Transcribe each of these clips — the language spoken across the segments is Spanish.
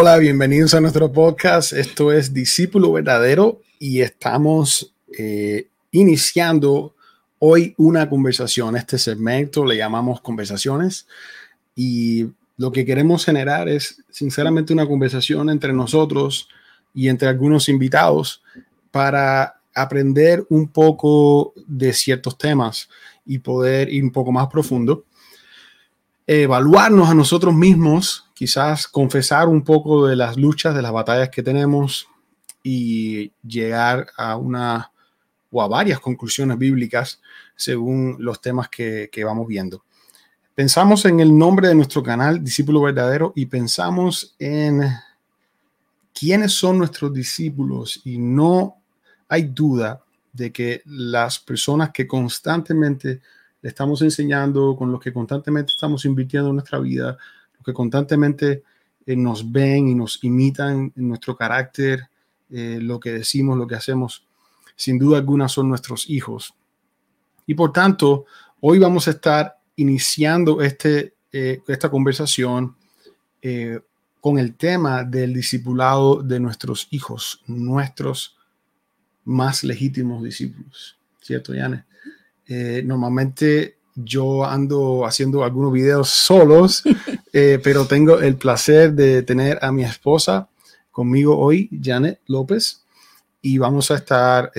Hola, bienvenidos a nuestro podcast. Esto es Discípulo Verdadero y estamos eh, iniciando hoy una conversación. Este segmento le llamamos conversaciones y lo que queremos generar es sinceramente una conversación entre nosotros y entre algunos invitados para aprender un poco de ciertos temas y poder ir un poco más profundo. Evaluarnos a nosotros mismos, quizás confesar un poco de las luchas, de las batallas que tenemos y llegar a una o a varias conclusiones bíblicas según los temas que, vamos viendo. Pensamos en el nombre de nuestro canal, Discípulo Verdadero, y pensamos en quiénes son nuestros discípulos y no hay duda de que las personas que constantemente le estamos enseñando, con los que constantemente estamos invirtiendo en nuestra vida, que constantemente eh, nos ven y nos imitan en nuestro carácter, eh, lo que decimos, lo que hacemos, sin duda alguna son nuestros hijos. Y por tanto, hoy vamos a estar iniciando este, eh, esta conversación con el tema del discipulado de nuestros hijos, nuestros más legítimos discípulos. ¿Cierto, Yane? Normalmente yo ando haciendo algunos videos solos, pero tengo el placer de tener a mi esposa conmigo hoy, Janet López, y vamos a estar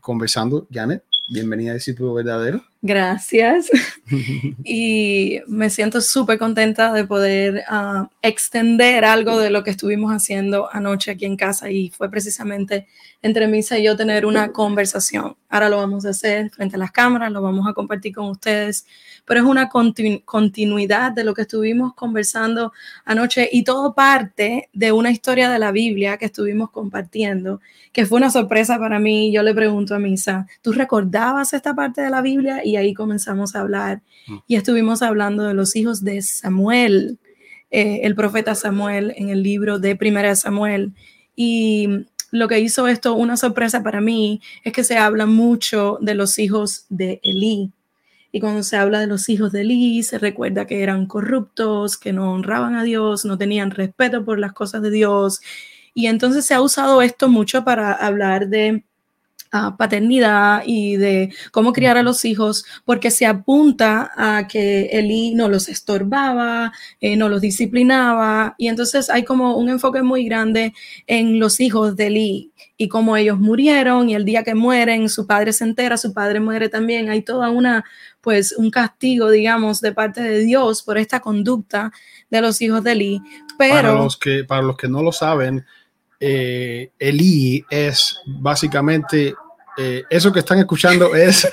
conversando. Janet, bienvenida a Discípulo Verdadero. Gracias. y me siento súper contenta de poder ah, extender algo de lo que estuvimos haciendo anoche aquí en casa y fue precisamente entre Misa y yo tener una conversación. Ahora lo vamos a hacer frente a las cámaras, lo vamos a compartir con ustedes pero es una continuidad de lo que estuvimos conversando anoche y todo parte de una historia de la Biblia que estuvimos compartiendo, que fue una sorpresa para mí. Yo le pregunto a Misa, ¿tú recordabas esta parte de la Biblia? Y ahí comenzamos a hablar mm. y estuvimos hablando de los hijos de Samuel, eh, el profeta Samuel en el libro de Primera Samuel. Y lo que hizo esto una sorpresa para mí es que se habla mucho de los hijos de Elí. Y cuando se habla de los hijos de Eli, se recuerda que eran corruptos, que no honraban a Dios, no tenían respeto por las cosas de Dios. Y entonces se ha usado esto mucho para hablar de uh, paternidad y de cómo criar a los hijos, porque se apunta a que Eli no los estorbaba, eh, no los disciplinaba, y entonces hay como un enfoque muy grande en los hijos de Eli y cómo ellos murieron, y el día que mueren, su padre se entera, su padre muere también, hay toda una pues un castigo, digamos, de parte de Dios por esta conducta de los hijos de Eli. Pero para los que, para los que no lo saben, eh, Eli es básicamente eh, eso que están escuchando es,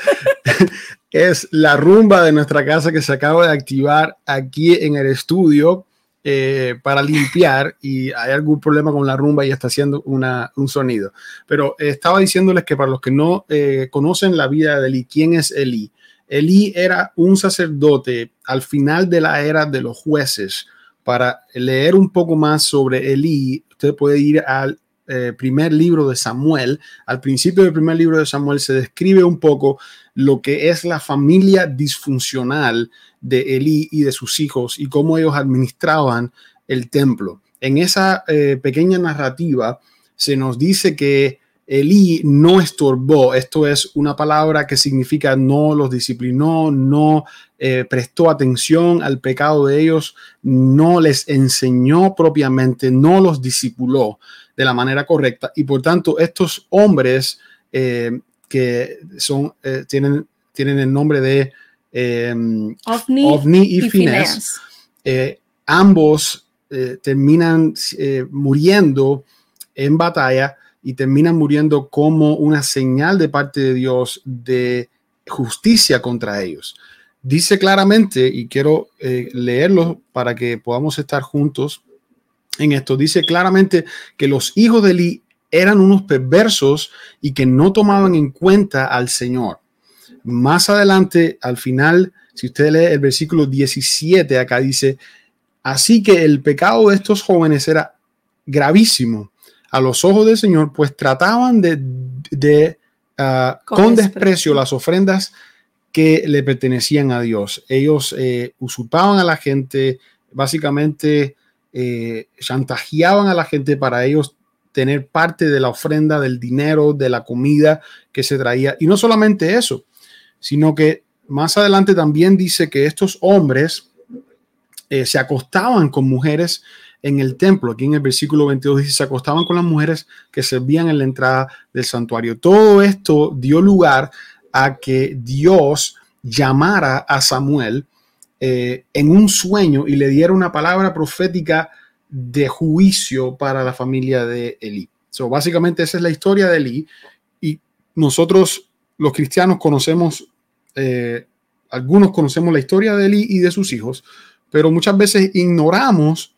es la rumba de nuestra casa que se acaba de activar aquí en el estudio. Eh, para limpiar y hay algún problema con la rumba y está haciendo una, un sonido. Pero estaba diciéndoles que para los que no conocen la vida de Eli, ¿quién es Eli? Elí era un sacerdote al final de la era de los jueces. Para leer un poco más sobre Elí, usted puede ir al eh, primer libro de Samuel. Al principio del primer libro de Samuel se describe un poco lo que es la familia disfuncional de Elí y de sus hijos y cómo ellos administraban el templo. En esa eh, pequeña narrativa se nos dice que Elí no estorbó, esto es una palabra que significa no los disciplinó, no eh, prestó atención al pecado de ellos, no les enseñó propiamente, no los discipuló de la manera correcta. Y por tanto, estos hombres eh, que son, eh, tienen, tienen el nombre de Ovni, y, y ambos terminan muriendo en batalla y terminan muriendo como una señal de parte de Dios de justicia contra ellos. Dice claramente, y quiero eh, leerlo para que podamos estar juntos en esto, dice claramente que los hijos de Eli eran unos perversos y que no tomaban en cuenta al Señor. Más adelante, al final, si usted lee el versículo 17, acá dice, así que el pecado de estos jóvenes era gravísimo a los ojos del Señor, pues trataban de, ah, con, desprecio las ofrendas que le pertenecían a Dios. Ellos eh, usurpaban a la gente, básicamente eh, chantajeaban a la gente para ellos tener parte de la ofrenda, del dinero, de la comida que se traía. Y no solamente eso, sino que más adelante también dice que estos hombres eh, se acostaban con mujeres en el templo. Aquí en el versículo 22 dice, se acostaban con las mujeres que servían en la entrada del santuario. Todo esto dio lugar a que Dios llamara a Samuel eh, en un sueño y le diera una palabra profética de juicio para la familia de Elí. So, básicamente esa es la historia de Elí y nosotros los cristianos conocemos, eh, algunos conocemos la historia de Elí y de sus hijos, pero muchas veces ignoramos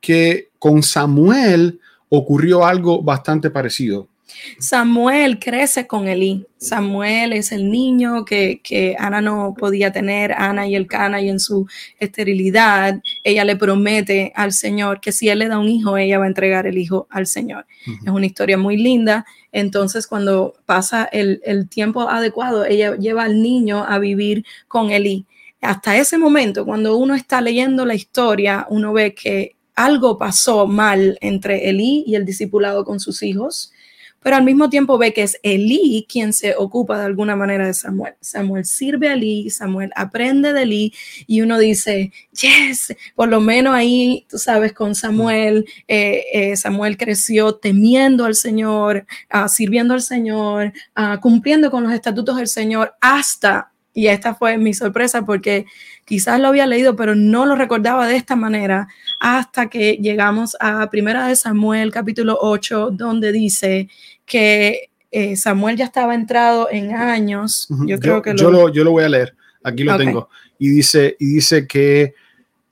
que con Samuel ocurrió algo bastante parecido. Samuel crece con Elí. Samuel es el niño que, Ana no podía tener, Ana y el Cana, y en su esterilidad, ella le promete al Señor que si él le da un hijo, ella va a entregar el hijo al Señor. Es una historia muy linda. Entonces, cuando pasa el, el tiempo adecuado, ella lleva al niño a vivir con Elí. Hasta ese momento, cuando uno está leyendo la historia, uno ve que algo pasó mal entre Elí y el discipulado con sus hijos pero al mismo tiempo ve que es Elí quien se ocupa de alguna manera de Samuel. Samuel sirve a Elí, Samuel aprende de Elí y uno dice, yes, por lo menos ahí, tú sabes, con Samuel, eh, eh, Samuel creció temiendo al Señor, ah, sirviendo al Señor, ah, cumpliendo con los estatutos del Señor hasta y esta fue mi sorpresa porque quizás lo había leído, pero no lo recordaba de esta manera hasta que llegamos a Primera de Samuel capítulo 8, donde dice que eh, Samuel ya estaba entrado en años. Yo creo que yo lo, yo lo voy a leer. Aquí lo tengo. Y dice, y dice que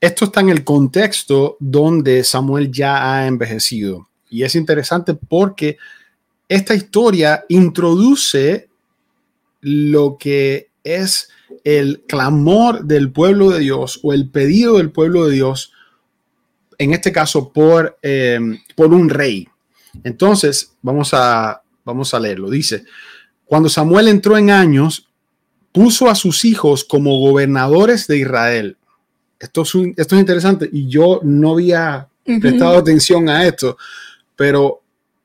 esto está en el contexto donde Samuel ya ha envejecido. Y es interesante porque esta historia introduce lo que es el clamor del pueblo de Dios o el pedido del pueblo de Dios, en este caso por, eh, por un rey. Entonces, vamos a, vamos a leerlo. Dice, cuando Samuel entró en años, puso a sus hijos como gobernadores de Israel. Esto es, esto es interesante y yo no había prestado atención a esto, pero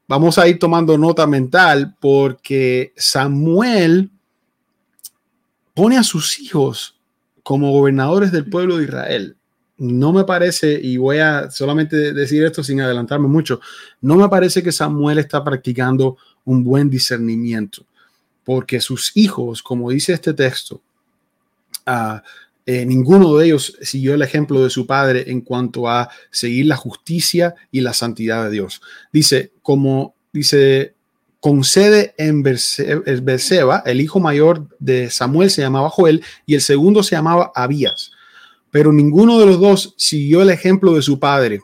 vamos a ir tomando nota mental porque Samuel pone a sus hijos como gobernadores del pueblo de Israel. No me parece, y voy a solamente decir esto sin adelantarme mucho, no me parece que Samuel está practicando un buen discernimiento, porque sus hijos, como dice este texto, uh, ninguno de ellos siguió el ejemplo de su padre en cuanto a seguir la justicia y la santidad de Dios. Dice, como dice con sede en Berseba, el hijo mayor de Samuel se llamaba Joel y el segundo se llamaba Abías. Pero ninguno de los dos siguió el ejemplo de su padre.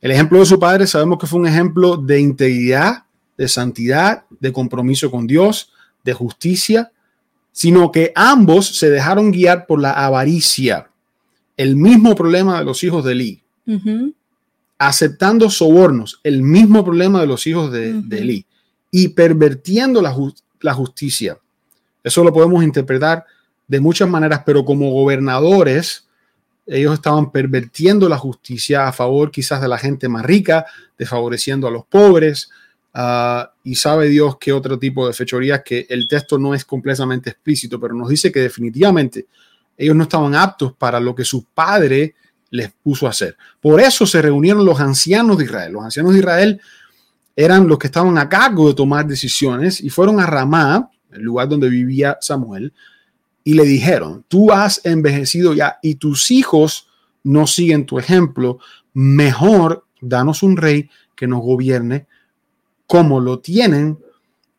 El ejemplo de su padre sabemos que fue un ejemplo de integridad, de santidad, de compromiso con Dios, de justicia, sino que ambos se dejaron guiar por la avaricia. El mismo problema de los hijos de Eli. Aceptando sobornos, el mismo problema de los hijos de, de Eli y pervertiendo la, justicia. Eso lo podemos interpretar de muchas maneras, pero como gobernadores, ellos estaban pervertiendo la justicia a favor quizás de la gente más rica, desfavoreciendo a los pobres, ah, y sabe Dios qué otro tipo de fechorías que el texto no es completamente explícito, pero nos dice que definitivamente ellos no estaban aptos para lo que su padre les puso a hacer. Por eso se reunieron los ancianos de Israel. Los ancianos de Israel eran los que estaban a cargo de tomar decisiones y fueron a Ramá, el lugar donde vivía Samuel, y le dijeron, tú has envejecido ya y tus hijos no siguen tu ejemplo, mejor danos un rey que nos gobierne como lo tienen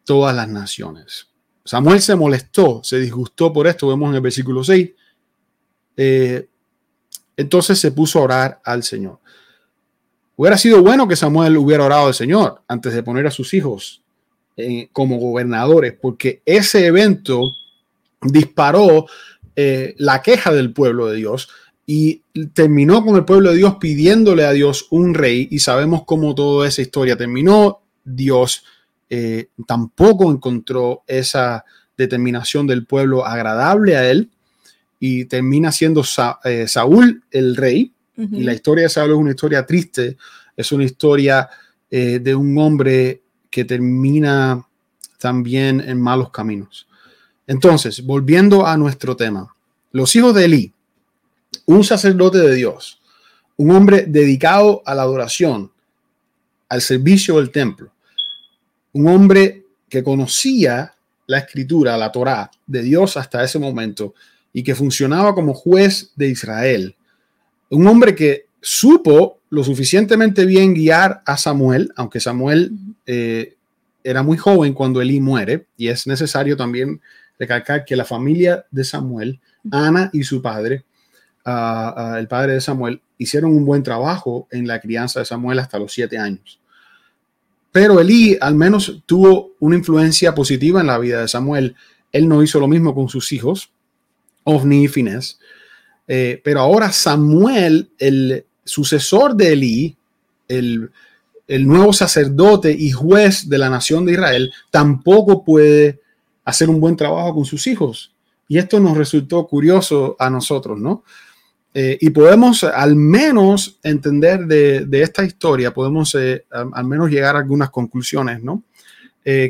todas las naciones. Samuel se molestó, se disgustó por esto, vemos en el versículo 6. Eh, entonces se puso a orar al Señor. Hubiera sido bueno que Samuel hubiera orado al Señor antes de poner a sus hijos eh, como gobernadores, porque ese evento disparó eh, la queja del pueblo de Dios y terminó con el pueblo de Dios pidiéndole a Dios un rey y sabemos cómo toda esa historia terminó. Dios eh, tampoco encontró esa determinación del pueblo agradable a él y termina siendo Saúl el rey Y la historia de Saúl es una historia triste, es una historia eh, de un hombre que termina también en malos caminos. Entonces, volviendo a nuestro tema, los hijos de Elí, un sacerdote de Dios, un hombre dedicado a la adoración, al servicio del templo, un hombre que conocía la escritura, la Torá de Dios hasta ese momento y que funcionaba como juez de Israel. Un hombre que supo lo suficientemente bien guiar a Samuel, aunque Samuel eh, era muy joven cuando Elí muere, y es necesario también recalcar que la familia de Samuel, Ana y su padre, el padre de Samuel, hicieron un buen trabajo en la crianza de Samuel hasta los siete años. Pero Elí al menos tuvo una influencia positiva en la vida de Samuel. Él no hizo lo mismo con sus hijos, Ofni y Fines. Eh, pero ahora Samuel, el sucesor de Elí, el, el nuevo sacerdote y juez de la nación de Israel, tampoco puede hacer un buen trabajo con sus hijos. Y esto nos resultó curioso a nosotros, ¿no? Eh, y podemos al menos entender de, esta historia, podemos eh, al, menos llegar a algunas conclusiones, ¿no?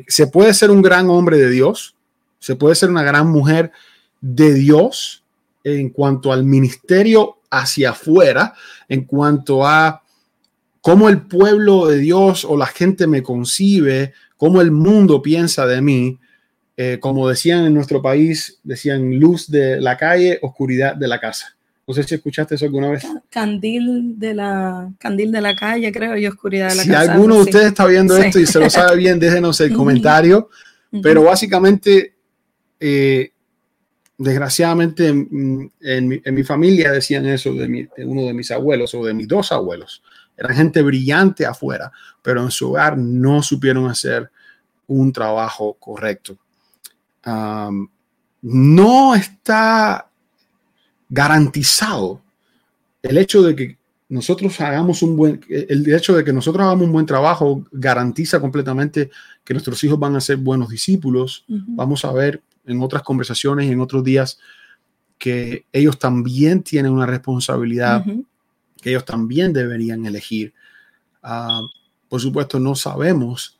Se puede ser un gran hombre de Dios, se puede ser una gran mujer de Dios en cuanto al ministerio hacia afuera, en cuanto a cómo el pueblo de Dios o la gente me concibe, cómo el mundo piensa de mí. como decían en nuestro país, decían luz de la calle, oscuridad de la casa. No sé si escuchaste eso alguna vez. Candil de la, candil de la calle, creo, y oscuridad de la si Si alguno de ustedes está viendo esto y se lo sabe bien, déjenos el comentario. Pero básicamente, eh, desgraciadamente, en, mi, familia decían eso de, uno de mis abuelos o de mis dos abuelos. Eran gente brillante afuera, pero en su hogar no supieron hacer un trabajo correcto. no está garantizado el hecho de que nosotros hagamos un buen, el hecho de que nosotros hagamos un buen trabajo garantiza completamente que nuestros hijos van a ser buenos discípulos. Vamos a ver en otras conversaciones y en otros días que ellos también tienen una responsabilidad, que ellos también deberían elegir. Ah, por supuesto, no sabemos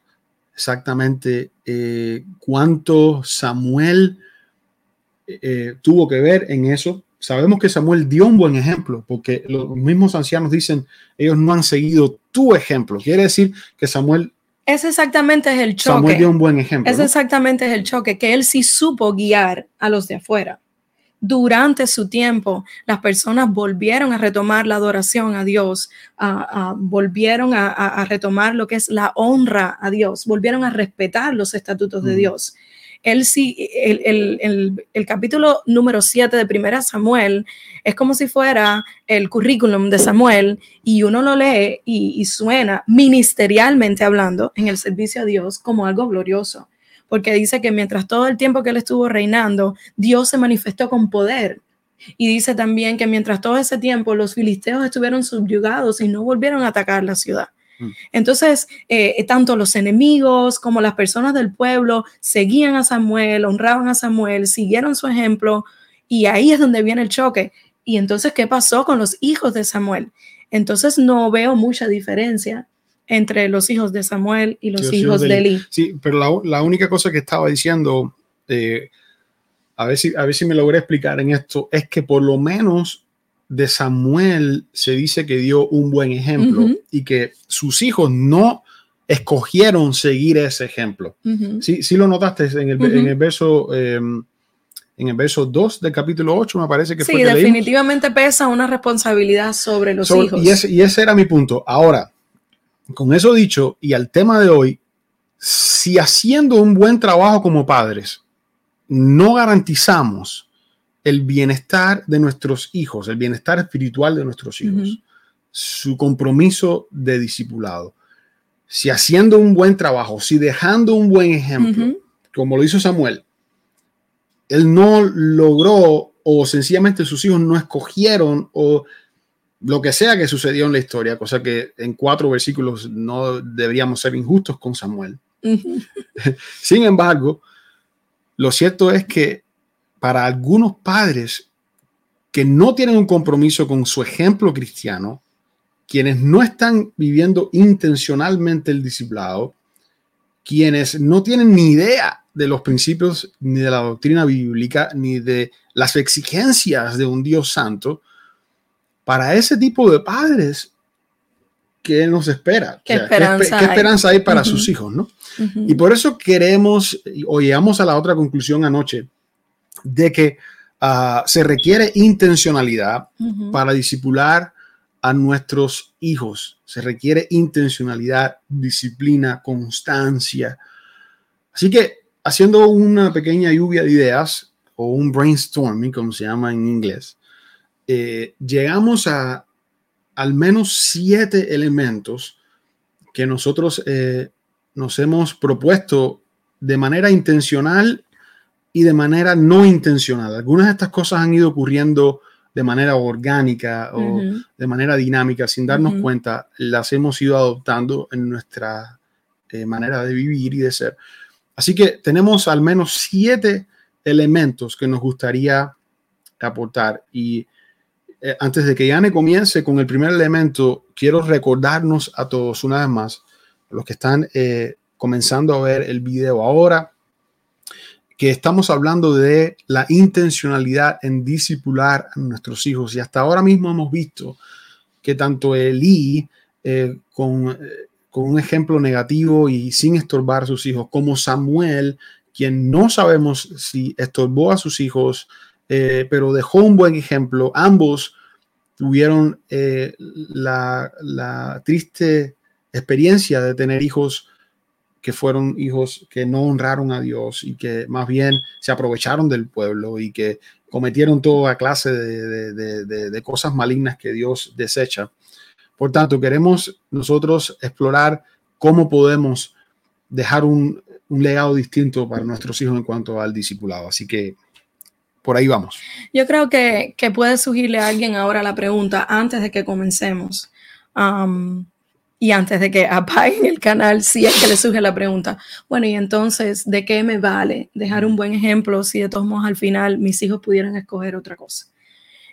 exactamente eh, cuánto Samuel eh, tuvo que ver en eso, sabemos que Samuel dio un buen ejemplo, porque los mismos ancianos dicen, ellos no han seguido tu ejemplo. Quiere decir que Samuel... Ese exactamente es el choque. Samuel dio un buen ejemplo. Ese exactamente es el choque, que él sí supo guiar a los de afuera. Durante su tiempo, las personas volvieron a retomar la adoración a Dios, volvieron a, retomar lo que es la honra a Dios, volvieron a respetar los estatutos de Dios él sí, el, capítulo número 7 de Primera Samuel es como si fuera el currículum de Samuel y uno lo lee y, suena ministerialmente hablando en el servicio a Dios como algo glorioso, porque dice que mientras todo el tiempo que él estuvo reinando, Dios se manifestó con poder. Y dice también que mientras todo ese tiempo los filisteos estuvieron subyugados y no volvieron a atacar la ciudad. Mm. Entonces, eh, tanto los enemigos como las personas del pueblo seguían a Samuel, honraban a Samuel, siguieron su ejemplo y ahí es donde viene el choque. Y entonces, ¿qué pasó con los hijos de Samuel? Entonces, no veo mucha diferencia entre los hijos de Samuel y los, hijos, de Eli. Sí, pero la, única cosa que estaba diciendo, eh, a, ver si, a ver si me logré explicar en esto, es que por lo menos de Samuel se dice que dio un buen ejemplo y que sus hijos no escogieron seguir ese ejemplo. sí, sí lo notaste en el, en el verso... Em, en el verso 2 del capítulo 8, me parece que sí, definitivamente pesa una responsabilidad sobre los hijos. Y ese, y ese era mi punto. Ahora, con eso dicho, y al tema de hoy, si haciendo un buen trabajo como padres, no garantizamos el bienestar de nuestros hijos, el bienestar espiritual de nuestros hijos, su compromiso de discipulado. Si haciendo un buen trabajo, si dejando un buen ejemplo, como lo hizo Samuel, él no logró o sencillamente sus hijos no escogieron o lo que sea que sucedió en la historia, cosa que en cuatro versículos no deberíamos ser injustos con Samuel. Sin embargo, lo cierto es que para algunos padres que no tienen un compromiso con su ejemplo cristiano, quienes no están viviendo intencionalmente el discipulado, quienes no tienen ni idea de los principios ni de la doctrina bíblica, ni de las exigencias de un Dios santo, para ese tipo de padres, ¿qué nos espera? ¿Qué, esperanza, hay? para sus hijos? ¿no? Y por eso queremos, o llegamos a la otra conclusión anoche, de que ah, se requiere intencionalidad para disipular a nuestros hijos. Se requiere intencionalidad, disciplina, constancia. Así que haciendo una pequeña lluvia de ideas o un brainstorming, como se llama en inglés, eh, llegamos a al menos siete elementos que nosotros eh, nos hemos propuesto de manera intencional y de manera no intencional. Algunas de estas cosas han ido ocurriendo de manera orgánica o de manera dinámica, sin darnos cuenta, las hemos ido adoptando en nuestra eh, manera de vivir y de ser. Así que tenemos al menos siete elementos que nos gustaría aportar. Y eh, antes de que Yane comience con el primer elemento, quiero recordarnos a todos una vez más, los que están eh, comenzando a ver el video ahora, que estamos hablando de la intencionalidad en disipular a nuestros hijos. Y hasta ahora mismo hemos visto que tanto Elí, eh, con, eh, con, un ejemplo negativo y sin estorbar a sus hijos, como Samuel, quien no sabemos si estorbó a sus hijos, eh, pero dejó un buen ejemplo, ambos tuvieron la, la triste experiencia de tener hijos que fueron hijos que no honraron a Dios y que más bien se aprovecharon del pueblo y que cometieron toda clase de, cosas malignas que Dios desecha. Por tanto, queremos nosotros explorar cómo podemos dejar un, legado distinto para nuestros hijos en cuanto al discipulado. Así que por ahí vamos. Yo creo que, puede surgirle a alguien ahora la pregunta antes de que comencemos. Y antes de que apaguen el canal, si es que le surge la pregunta, bueno, y entonces, ¿de qué me vale dejar un buen ejemplo si de todos modos al final mis hijos pudieran escoger otra cosa?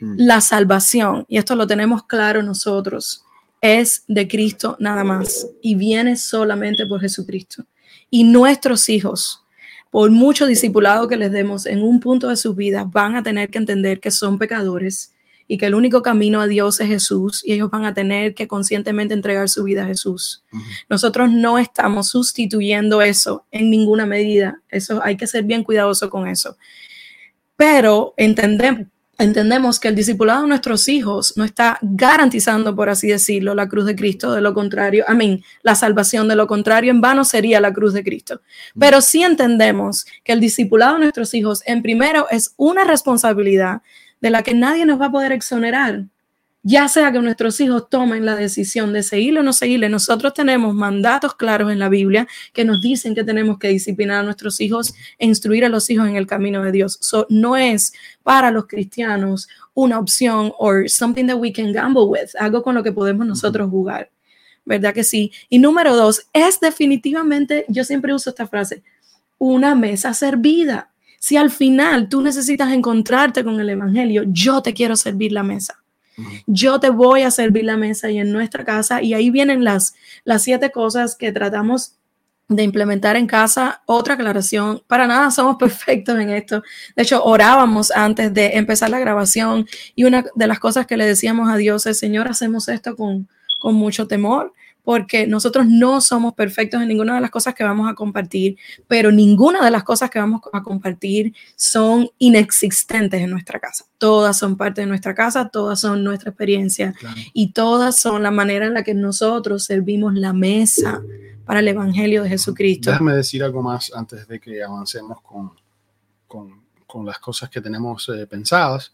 Mm. La salvación, y esto lo tenemos claro nosotros, es de Cristo nada más y viene solamente por Jesucristo. Y nuestros hijos, por mucho discipulado que les demos en un punto de su vida, van a tener que entender que son pecadores y que el único camino a Dios es Jesús y ellos van a tener que conscientemente entregar su vida a Jesús. Nosotros no estamos sustituyendo eso en ninguna medida. Eso hay que ser bien cuidadoso con eso. Pero entendemos entendemos que el discipulado de nuestros hijos no está garantizando, por así decirlo, la cruz de Cristo. De lo contrario, amén, la salvación de lo contrario en vano sería la cruz de Cristo. Pero sí entendemos que el discipulado de nuestros hijos, en primero, es una responsabilidad de la que nadie nos va a poder exonerar, ya sea que nuestros hijos tomen la decisión de seguirle o no seguirle. Nosotros tenemos mandatos claros en la Biblia que nos dicen que tenemos que disciplinar a nuestros hijos e instruir a los hijos en el camino de Dios. no es para los cristianos una opción o something that we can gamble with, algo con lo que podemos nosotros jugar. ¿Verdad que sí? Y número dos, es definitivamente, yo siempre uso esta frase, una mesa servida. Si al final tú necesitas encontrarte con el Evangelio, yo te quiero servir la mesa. Yo te voy a servir la mesa y en nuestra casa. Y ahí vienen las, las siete cosas que tratamos de implementar en casa. Otra aclaración, para nada somos perfectos en esto. De hecho, orábamos antes de empezar la grabación y una de las cosas que le decíamos a Dios es, Señor, hacemos esto con, con mucho temor porque nosotros no somos perfectos en ninguna de las cosas que vamos a compartir, pero ninguna de las cosas que vamos a compartir son inexistentes en nuestra casa. Todas son parte de nuestra casa, todas son nuestra experiencia y todas son la manera en la que nosotros servimos la mesa para el Evangelio de Jesucristo. Déjame decir algo más antes de que avancemos con, con, las cosas que tenemos eh, pensadas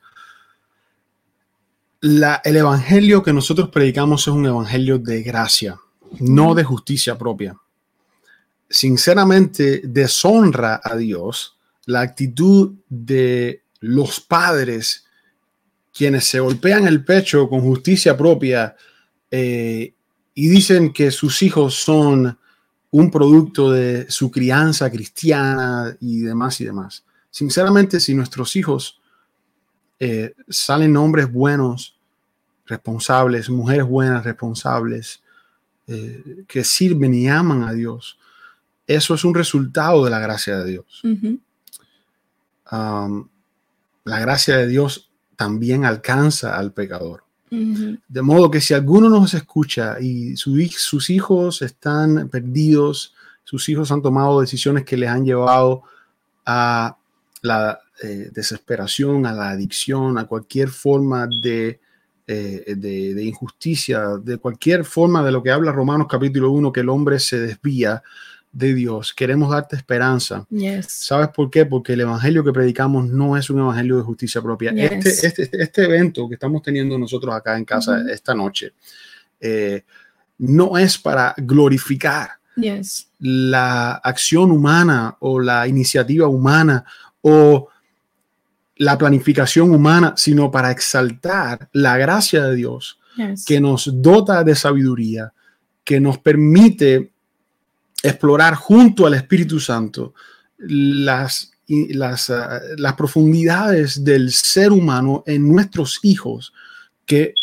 el evangelio que nosotros predicamos es un evangelio de gracia, no de justicia propia. Sinceramente, deshonra a Dios la actitud de los padres quienes se golpean el pecho con justicia propia eh, y dicen que sus hijos son un producto de su crianza cristiana y demás y demás. Sinceramente, si nuestros hijos eh, salen hombres buenos, responsables, mujeres buenas, responsables, eh, que sirven y aman a Dios. Eso es un resultado de la gracia de Dios. la gracia de Dios también alcanza al pecador. De modo que si alguno nos escucha y sus hijos están perdidos, sus hijos han tomado decisiones que les han llevado a la eh, desesperación, a la adicción, a cualquier forma de, eh, de, injusticia, de cualquier forma de lo que habla Romanos capítulo 1, que el hombre se desvía de Dios. Queremos darte esperanza. ¿Sabes por qué? Porque el evangelio que predicamos no es un evangelio de justicia propia. Este, este, este, evento que estamos teniendo nosotros acá en casa esta noche eh, no es para glorificar la acción humana o la iniciativa humana o la planificación humana, sino para exaltar la gracia de Dios que nos dota de sabiduría, que nos permite explorar junto al Espíritu Santo las, las, ah, las profundidades del ser humano en nuestros hijos, que,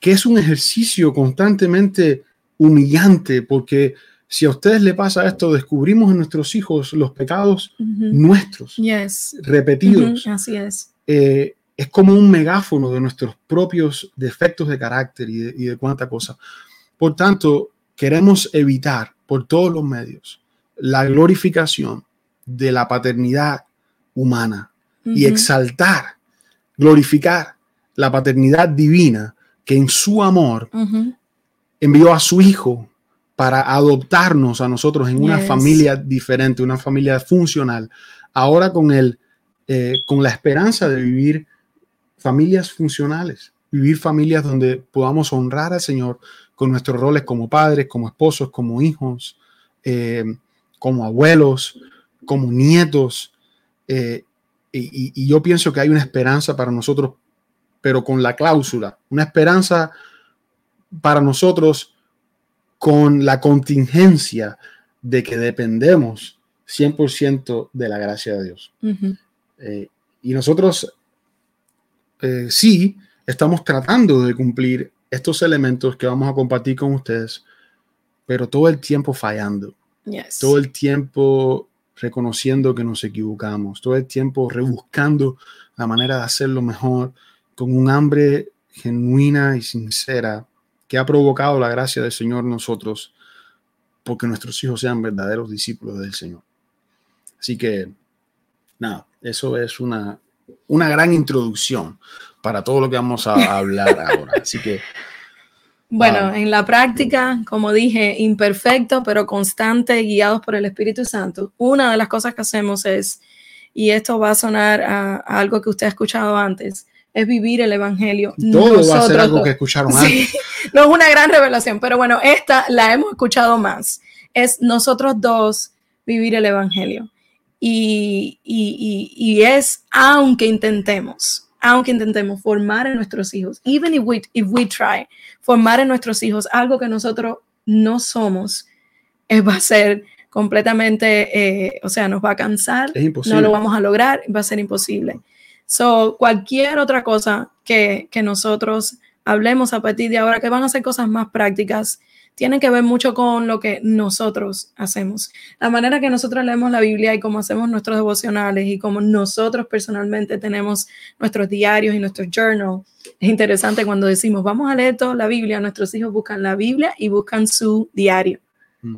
que es un ejercicio constantemente humillante porque si a ustedes le pasa esto, descubrimos en nuestros hijos los pecados nuestros, repetidos. Así es. Eh, es como un megáfono de nuestros propios defectos de carácter y de, cuánta cosa. Por tanto, queremos evitar por todos los medios la glorificación de la paternidad humana y exaltar, glorificar la paternidad divina que en su amor envió a su Hijo para adoptarnos a nosotros en una familia diferente, una familia funcional. Ahora con, el, eh, con la esperanza de vivir familias funcionales, vivir familias donde podamos honrar al Señor con nuestros roles como padres, como esposos, como hijos, eh, como abuelos, como nietos. Eh, y, yo pienso que hay una esperanza para nosotros, pero con la cláusula, una esperanza para nosotros con la contingencia de que dependemos 100% de la gracia de Dios. Eh, y nosotros eh, sí estamos tratando de cumplir estos elementos que vamos a compartir con ustedes, pero todo el tiempo fallando. Todo el tiempo reconociendo que nos equivocamos, todo el tiempo rebuscando la manera de hacerlo mejor, con un hambre genuina y sincera que ha provocado la gracia del Señor nosotros, porque nuestros hijos sean verdaderos discípulos del Señor. Así que, nada, eso es una, una gran introducción para todo lo que vamos a hablar ahora. Así que... Bueno, en la práctica, como dije, imperfecto, pero constante, guiados por el Espíritu Santo, una de las cosas que hacemos es, y esto va a sonar a algo que usted ha escuchado antes, es vivir el Evangelio. Todo va a ser algo que escucharon antes. no es una gran revelación, pero bueno, esta la hemos escuchado más. Es nosotros dos vivir el Evangelio. Y, y, es, aunque intentemos, aunque intentemos formar en nuestros hijos, even if we, if we try, formar en nuestros hijos algo que nosotros no somos, es, va a ser completamente, eh, o sea, nos va a cansar, no lo vamos a lograr, va a ser imposible. So, cualquier otra cosa que, que nosotros hablemos a partir de ahora, que van a ser cosas más prácticas, tienen que ver mucho con lo que nosotros hacemos. La manera que nosotros leemos la Biblia y cómo hacemos nuestros devocionales y cómo nosotros personalmente tenemos nuestros diarios y nuestros journal. Es interesante cuando decimos, vamos a leer toda la Biblia, nuestros hijos buscan la Biblia y buscan su diario, mm.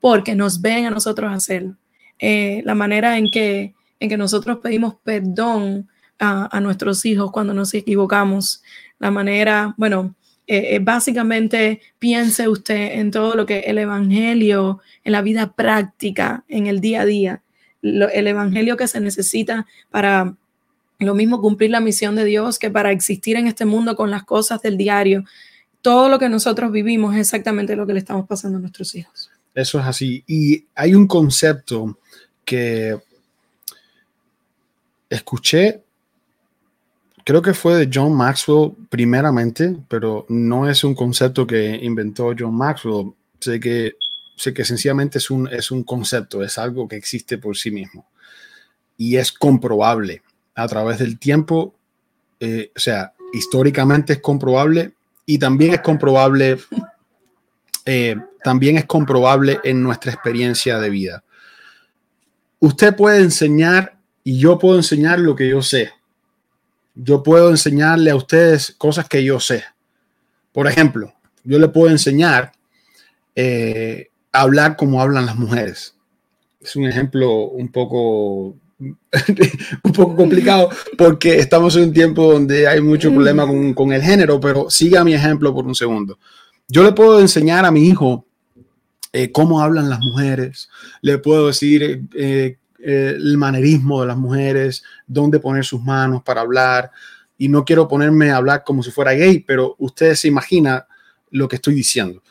porque nos ven a nosotros hacerlo. Eh, la manera en que, en que nosotros pedimos perdón a, nuestros hijos cuando nos equivocamos. La manera, bueno, eh, eh, básicamente piense usted en todo lo que el Evangelio, en la vida práctica, en el día a día, el Evangelio que se necesita para lo mismo cumplir la misión de Dios que para existir en este mundo con las cosas del diario. Todo lo que nosotros vivimos es exactamente lo que le estamos pasando a nuestros hijos. Eso es así. Y hay un concepto que escuché creo que fue de John Maxwell primeramente, pero no es un concepto que inventó John Maxwell. Sé que, sé que sencillamente es un, es un concepto, es algo que existe por sí mismo. Y es comprobable a través del tiempo eh, o sea, históricamente es comprobable y también es comprobable, eh, también es comprobable en nuestra experiencia de vida. Usted puede enseñar y yo puedo enseñar lo que yo sé. Yo puedo enseñarle a ustedes cosas que yo sé. Por ejemplo, yo le puedo enseñar eh, a hablar como hablan las mujeres. Es un ejemplo un poco un poco complicado porque estamos en un tiempo donde hay mucho problema con, el género, pero siga mi ejemplo por un segundo. Yo le puedo enseñar a mi hijo eh, cómo hablan las mujeres, le puedo decir eh, eh, el manerismo de las mujeres, dónde poner sus manos para hablar. Y no quiero ponerme a hablar como si fuera gay, pero usted se imagina lo que estoy diciendo.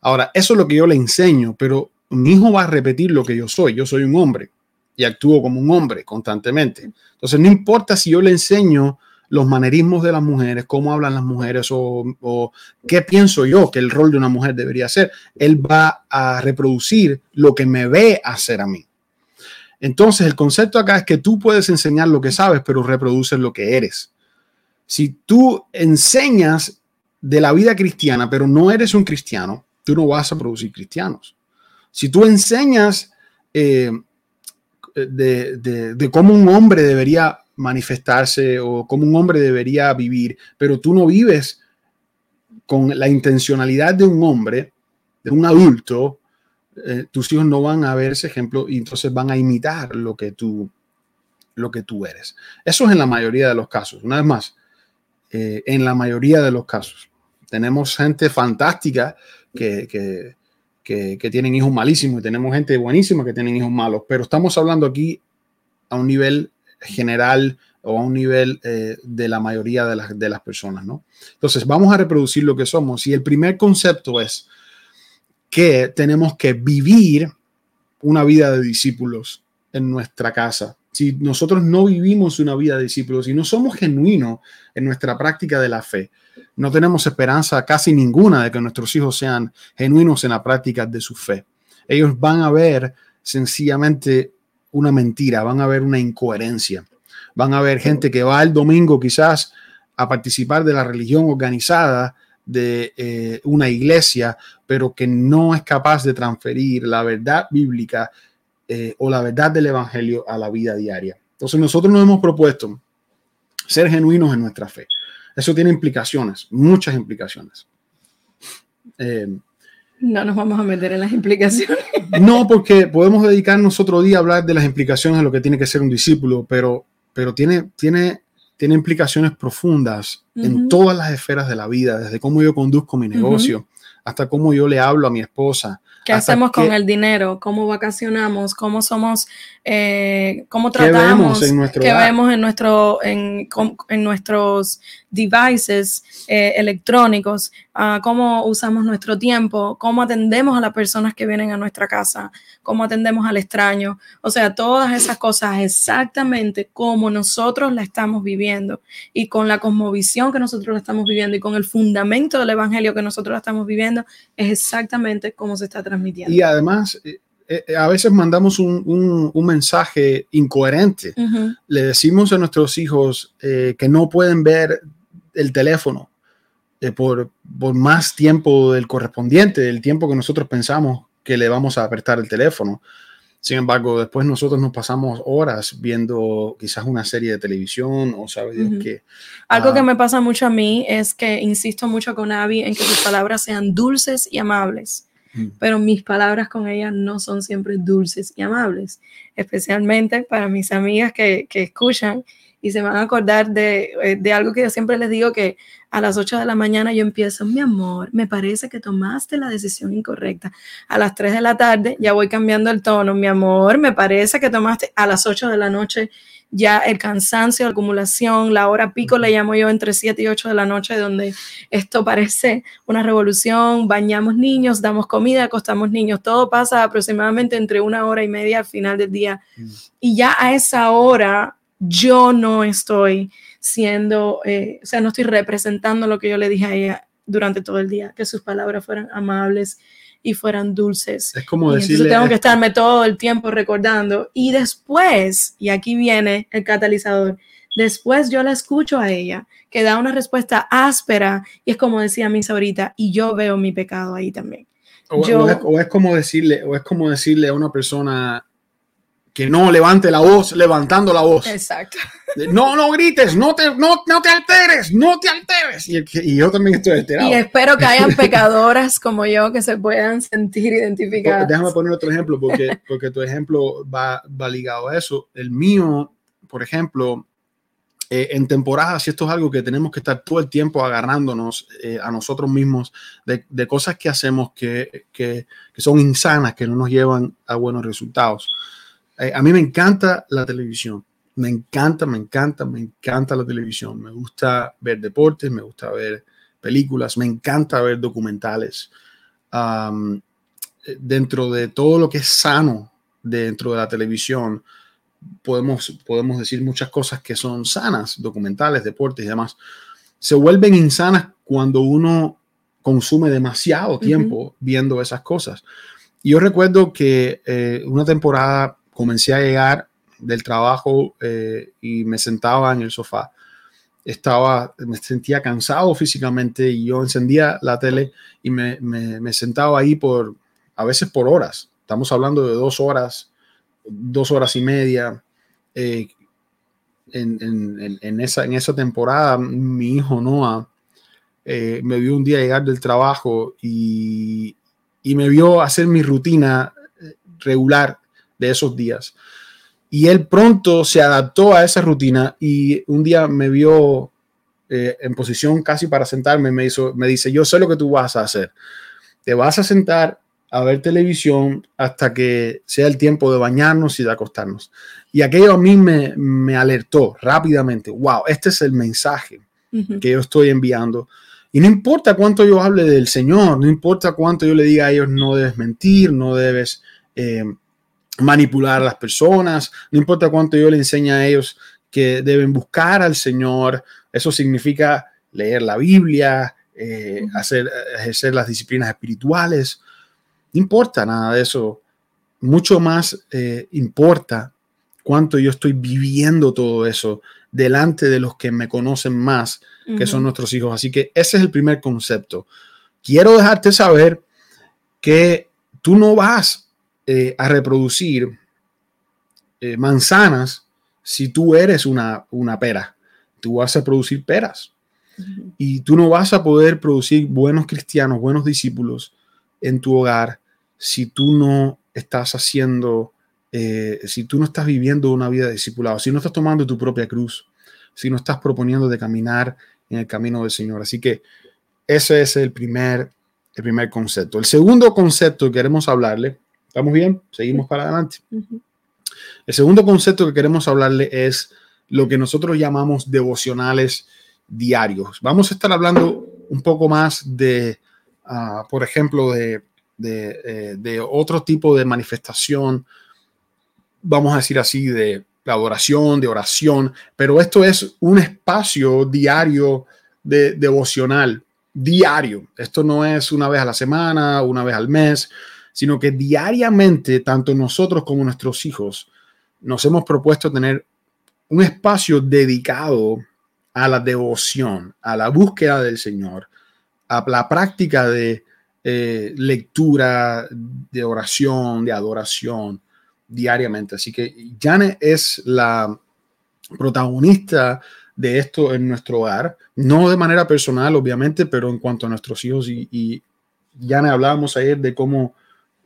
Ahora, eso es lo que yo le enseño, pero mi hijo va a repetir lo que yo soy. Yo soy un hombre y actúo como un hombre constantemente. Entonces, no importa si yo le enseño los manerismos de las mujeres, cómo hablan las mujeres o, qué pienso yo que el rol de una mujer debería ser, él va a reproducir lo que me ve hacer a mí. Entonces, el concepto acá es que tú puedes enseñar lo que sabes, pero reproduces lo que eres. Si tú enseñas de la vida cristiana, pero no eres un cristiano, tú no vas a producir cristianos. Si tú enseñas eh, de, cómo un hombre debería manifestarse o cómo un hombre debería vivir, pero tú no vives con la intencionalidad de un hombre, de un adulto, eh, tus hijos no van a ver ese ejemplo y entonces van a imitar lo que tú, lo que tú eres. Eso es en la mayoría de los casos. Una vez más, eh, en la mayoría de los casos. Tenemos gente fantástica que, que, que, tienen hijos malísimos y tenemos gente buenísima que tienen hijos malos, pero estamos hablando aquí a un nivel general o a un nivel eh, de la mayoría de las, de las personas, ¿no? Entonces, vamos a reproducir lo que somos y el primer concepto es que tenemos que vivir una vida de discípulos en nuestra casa. Si nosotros no vivimos una vida de discípulos y no somos genuinos en nuestra práctica de la fe, no tenemos esperanza casi ninguna de que nuestros hijos sean genuinos en la práctica de su fe. Ellos van a ver sencillamente una mentira, van a ver una incoherencia, van a ver gente que va el domingo quizás a participar de la religión organizada de eh, una iglesia, pero que no es capaz de transferir la verdad bíblica eh, o la verdad del Evangelio a la vida diaria. Entonces nosotros nos hemos propuesto ser genuinos en nuestra fe. Eso tiene implicaciones, muchas implicaciones. Eh, no nos vamos a meter en las implicaciones. No, porque podemos dedicarnos otro día a hablar de las implicaciones de lo que tiene que ser un discípulo, pero, pero tiene, tiene, tiene implicaciones profundas en todas las esferas de la vida, desde cómo yo conduzco mi negocio, hasta cómo yo le hablo a mi esposa, ¿Qué hacemos con el dinero? ¿Cómo vacacionamos? ¿Cómo somos? Eh, ¿Cómo tratamos? ¿Qué vemos en, ¿qué vemos en, nuestro, en, en nuestros devices eh, electrónicos? Uh, ¿Cómo usamos nuestro tiempo? ¿Cómo atendemos a las personas que vienen a nuestra casa? ¿Cómo atendemos al extraño? O sea, todas esas cosas exactamente como nosotros la estamos viviendo y con la cosmovisión que nosotros la estamos viviendo y con el fundamento del evangelio que nosotros la estamos viviendo, es exactamente como se está tratando y además, eh, eh, a veces mandamos un, mensaje incoherente. Le decimos a nuestros hijos eh, que no pueden ver el teléfono por, por, más tiempo del correspondiente, del tiempo que nosotros pensamos que le vamos a apretar el teléfono. Sin embargo, después nosotros nos pasamos horas viendo quizás una serie de televisión o sabe Dios qué. Algo que me pasa mucho a mí es que insisto mucho con Abby en que sus palabras sean dulces y amables. Mm. pero mis palabras con ella no son siempre dulces y amables, especialmente para mis amigas que, que escuchan y se van a acordar de, eh, de, algo que yo siempre les digo que a las 8 de la mañana yo empiezo, mi amor, me parece que tomaste la decisión incorrecta. A las 3 de la tarde ya voy cambiando el tono, mi amor, me parece que tomaste a las 8 de la noche ya el cansancio, la acumulación, la hora pico le llamo yo entre 7 y 8 de la noche, donde esto parece una revolución, bañamos niños, damos comida, acostamos niños, todo pasa aproximadamente entre una hora y media al final del día. Mm. Y ya a esa hora yo no estoy siendo, eh, o sea, no estoy representando lo que yo le dije a ella durante todo el día, que sus palabras fueran amables, y fueran dulces. Es como decirle, entonces tengo que estarme todo el tiempo recordando. Y después, y aquí viene el catalizador, Después yo la escucho a ella, que da una respuesta áspera y es como decía Misa ahorita, y yo veo mi pecado ahí también. O, es, como decirle, o es como decirle a una persona que no levante la voz, levantando la voz. Exacto. No, no grites, no te, no, no te alteres, no te alteres. Y, y, yo también estoy alterado. Y espero que hayan pecadoras como yo que se puedan sentir identificadas. Déjame poner otro ejemplo, porque, porque tu ejemplo va, va ligado a eso. El mío, por ejemplo, eh, en temporadas, si esto es algo que tenemos que estar todo el tiempo agarrándonos eh, a nosotros mismos de, de cosas que hacemos que, que, que, son insanas, que no nos llevan a buenos resultados. Eh, a mí me encanta la televisión, me encanta, me encanta, me encanta la televisión. Me gusta ver deportes, me gusta ver películas, me encanta ver documentales. Um, dentro de todo lo que es sano dentro de la televisión, podemos, podemos decir muchas cosas que son sanas, documentales, deportes y demás, se vuelven insanas cuando uno consume demasiado tiempo viendo esas cosas. Yo recuerdo que eh, una temporada comencé a llegar del trabajo eh, y me sentaba en el sofá. Estaba, me sentía cansado físicamente y yo encendía la tele y me, me, sentaba ahí por, a veces por horas. Estamos hablando de dos horas, dos horas y media. Eh, en, esa, en esa temporada, mi hijo Noah eh, me vio un día llegar del trabajo y, me vio hacer mi rutina regular de esos días. Y él pronto se adaptó a esa rutina y un día me vio en posición casi para sentarme, me, hizo, me dice, yo sé lo que tú vas a hacer. Te vas a sentar a ver televisión hasta que sea el tiempo de bañarnos y de acostarnos. Y aquello a mí me, me alertó rápidamente, wow, este es el mensaje que yo estoy enviando. Y no importa cuánto yo hable del Señor, no importa cuánto yo le diga a ellos, no debes mentir, no debes eh, manipular a las personas, no importa cuánto yo le enseñe a ellos que deben buscar al Señor, eso significa leer la Biblia, eh, hacer, ejercer las disciplinas espirituales, no importa nada de eso. Mucho más eh, importa cuánto yo estoy viviendo todo eso delante de los que me conocen más, que son nuestros hijos. Así que ese es el primer concepto. Quiero dejarte saber que tú no vas eh, a reproducir eh, manzanas si tú eres una, una pera. Tú vas a producir peras. Y tú no vas a poder producir buenos cristianos, buenos discípulos en tu hogar si tú no estás haciendo, eh, si tú no estás viviendo una vida de discipulado, si no estás tomando tu propia cruz, si no estás proponiendo de caminar en el camino del Señor. Así que ese es el primer, el primer concepto. El segundo concepto que queremos hablarle, ¿estamos bien? Seguimos para adelante. El segundo concepto que queremos hablarle es lo que nosotros llamamos devocionales diarios. Vamos a estar hablando un poco más de, ah, por ejemplo, de eh, de, otro tipo de manifestación, vamos a decir así, de, adoración, de oración, pero esto es un espacio diario de devocional, diario. Esto no es una vez a la semana, una vez al mes, sino que diariamente, tanto nosotros como nuestros hijos, nos hemos propuesto tener un espacio dedicado a la devoción, a la búsqueda del Señor, a la práctica de eh, lectura, de oración, de adoración diariamente. Así que Jane es la protagonista de esto en nuestro hogar, no de manera personal, obviamente, pero en cuanto a nuestros hijos y, y Jane hablábamos ayer de cómo,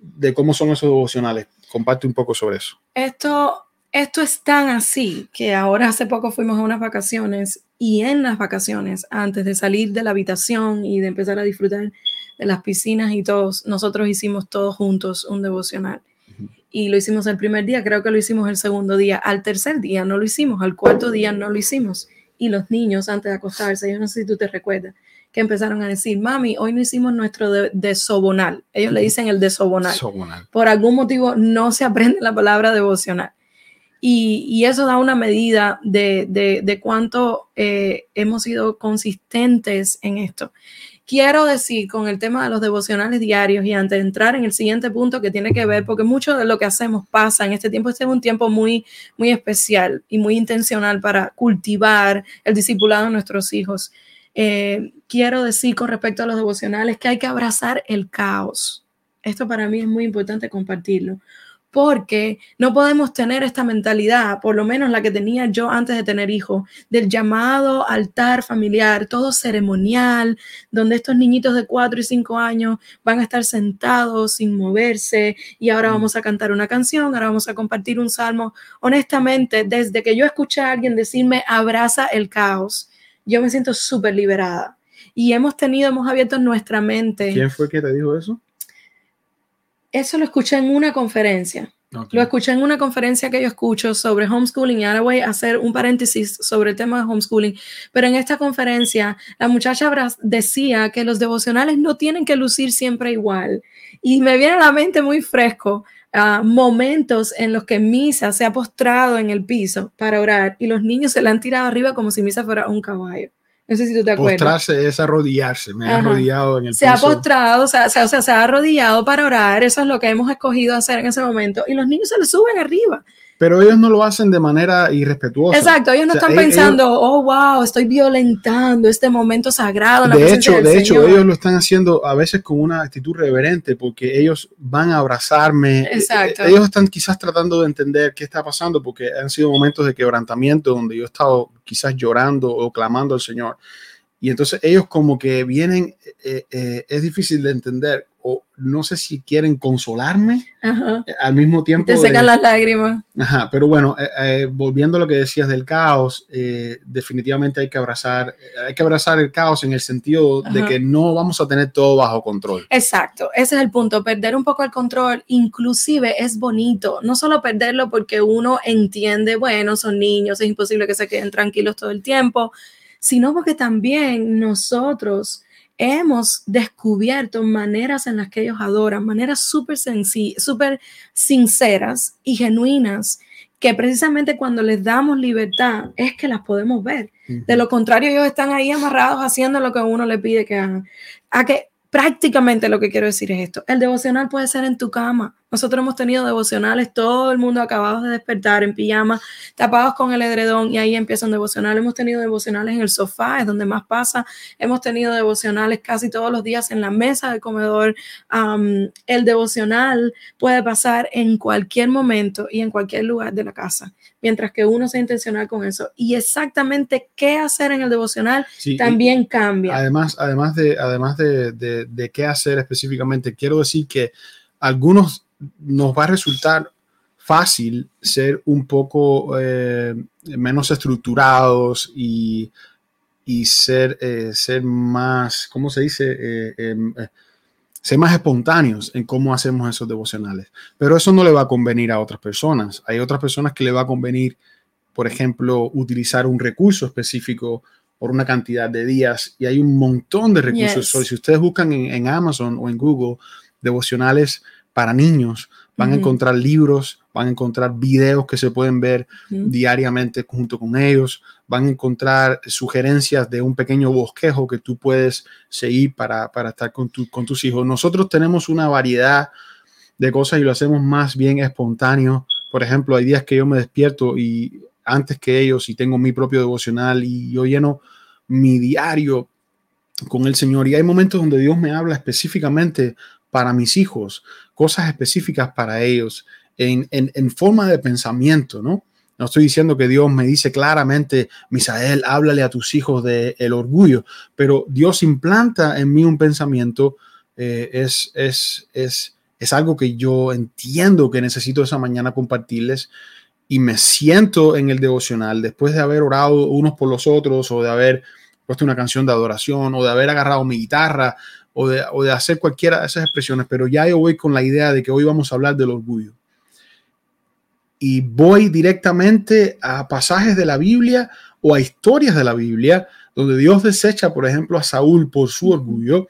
de cómo son esos devocionales. Comparte un poco sobre eso. Esto, esto es tan así que ahora hace poco fuimos a unas vacaciones y en las vacaciones, antes de salir de la habitación y de empezar a disfrutar de las piscinas y todos, nosotros hicimos todos juntos un devocional. Y lo hicimos el primer día, creo que lo hicimos el segundo día. Al tercer día no lo hicimos, al cuarto día no lo hicimos. Y los niños antes de acostarse, yo no sé si tú te recuerdas, que empezaron a decir, mami, hoy no hicimos nuestro desobonal. Ellos le dicen el desobonal. Por algún motivo no se aprende la palabra devocional. Y, y eso da una medida de, de, de cuánto eh, hemos sido consistentes en esto quiero decir con el tema de los devocionales diarios y antes de entrar en el siguiente punto que tiene que ver, porque mucho de lo que hacemos pasa en este tiempo, este es un tiempo muy, muy especial y muy intencional para cultivar el discipulado de nuestros hijos. Eh, quiero decir con respecto a los devocionales que hay que abrazar el caos. Esto para mí es muy importante compartirlo porque no podemos tener esta mentalidad, por lo menos la que tenía yo antes de tener hijos, del llamado altar familiar, todo ceremonial, donde estos niñitos de 4 y 5 años van a estar sentados sin moverse y ahora mm. vamos a cantar una canción, ahora vamos a compartir un salmo. Honestamente, desde que yo escuché a alguien decirme abraza el caos, yo me siento súper liberada. Y hemos tenido, hemos abierto nuestra mente. ¿Quién fue que te dijo eso? Eso lo escuché en una conferencia. Lo escuché en una conferencia que yo escucho sobre homeschooling y ahora voy a hacer un paréntesis sobre el tema de homeschooling. Pero en esta conferencia, la muchacha decía que los devocionales no tienen que lucir siempre igual. Y me viene a la mente muy fresco uh, momentos en los que Misa se ha postrado en el piso para orar y los niños se la han tirado arriba como si Misa fuera un caballo. No sé si tú te acuerdas. Postrarse es arrodillarse. Me he arrodillado en el Se ha postrado, o sea, o sea, se ha arrodillado para orar. Eso es lo que hemos escogido hacer en ese momento. Y los niños se le suben arriba pero ellos no lo hacen de manera irrespetuosa. Exacto, ellos no están pensando, oh, wow, estoy violentando este momento sagrado. de hecho, de hecho, ellos lo están haciendo a veces con una actitud reverente porque ellos van a abrazarme. Exacto. Ellos están quizás tratando de entender qué está pasando porque han sido momentos de quebrantamiento donde yo he estado quizás llorando o clamando al Señor. Y entonces ellos como que vienen, eh, eh, es difícil de entender o no sé si quieren consolarme eh, al mismo tiempo. Te secan las lágrimas. Ajá, pero bueno, eh, eh, volviendo a lo que decías del caos, definitivamente hay que abrazar, hay que abrazar el caos en el sentido de que no vamos a tener todo bajo control. Exacto, ese es el punto, perder un poco el control, inclusive es bonito, no solo perderlo porque uno entiende, bueno, son niños, es imposible que se queden tranquilos todo el tiempo, sino porque también nosotros hemos descubierto maneras en las que ellos adoran, maneras súper súper sinceras y genuinas, que precisamente cuando les damos libertad es que las podemos ver. De lo contrario, ellos están ahí amarrados haciendo lo que uno le pide que hagan. A que prácticamente lo que quiero decir es esto, el devocional puede ser en tu cama, nosotros hemos tenido devocionales, todo el mundo acabados de despertar en pijama, tapados con el edredón y ahí empieza un devocional. Hemos tenido devocionales en el sofá, es donde más pasa. Hemos tenido devocionales casi todos los días en la mesa del comedor. el devocional puede pasar en cualquier momento y en cualquier lugar de la casa, mientras que uno sea intencional con eso. Y exactamente qué hacer en el devocional también cambia. Además, además, de, además de, de qué hacer específicamente, quiero decir que algunos nos va a resultar fácil ser un poco eh, menos estructurados y, ser, eh, ser más, ¿cómo se dice? Eh, em, ser más espontáneos en cómo hacemos esos devocionales. Pero eso no le va a convenir a otras personas. Hay otras personas que le va a convenir, por ejemplo, utilizar un recurso específico por una cantidad de días y hay un montón de recursos. si ustedes buscan en Amazon o en Google devocionales para niños, van a encontrar libros, van a encontrar videos que se pueden ver diariamente junto con ellos, van a encontrar sugerencias de un pequeño bosquejo que tú puedes seguir para, estar con, con tus hijos.Nosotros tenemos una variedad de cosas y lo hacemos más bien espontáneo. Por ejemplo, hay días que yo me despierto y antes que ellos y tengo mi propio devocional y yo lleno mi diario con el Señor. Y hay momentos donde Dios me habla específicamente para mis hijos, cosas específicas para ellos, en, forma de pensamiento, ¿no? No estoy diciendo que Dios me dice claramente, Misael, háblale a tus hijos del el orgullo, pero Dios implanta en mí un pensamiento, eh, es, es, es, es algo que yo entiendo que necesito esa mañana compartirles y me siento en el devocional después de haber orado unos por los otros o de haber puesto una canción de adoración o de haber agarrado mi guitarra o de, hacer cualquiera de esas expresiones, pero ya yo voy con la idea de que hoy vamos a hablar del orgullo. Y voy directamente a pasajes de la Biblia o a historias de la Biblia donde Dios desecha, por ejemplo, a Saúl por su orgullo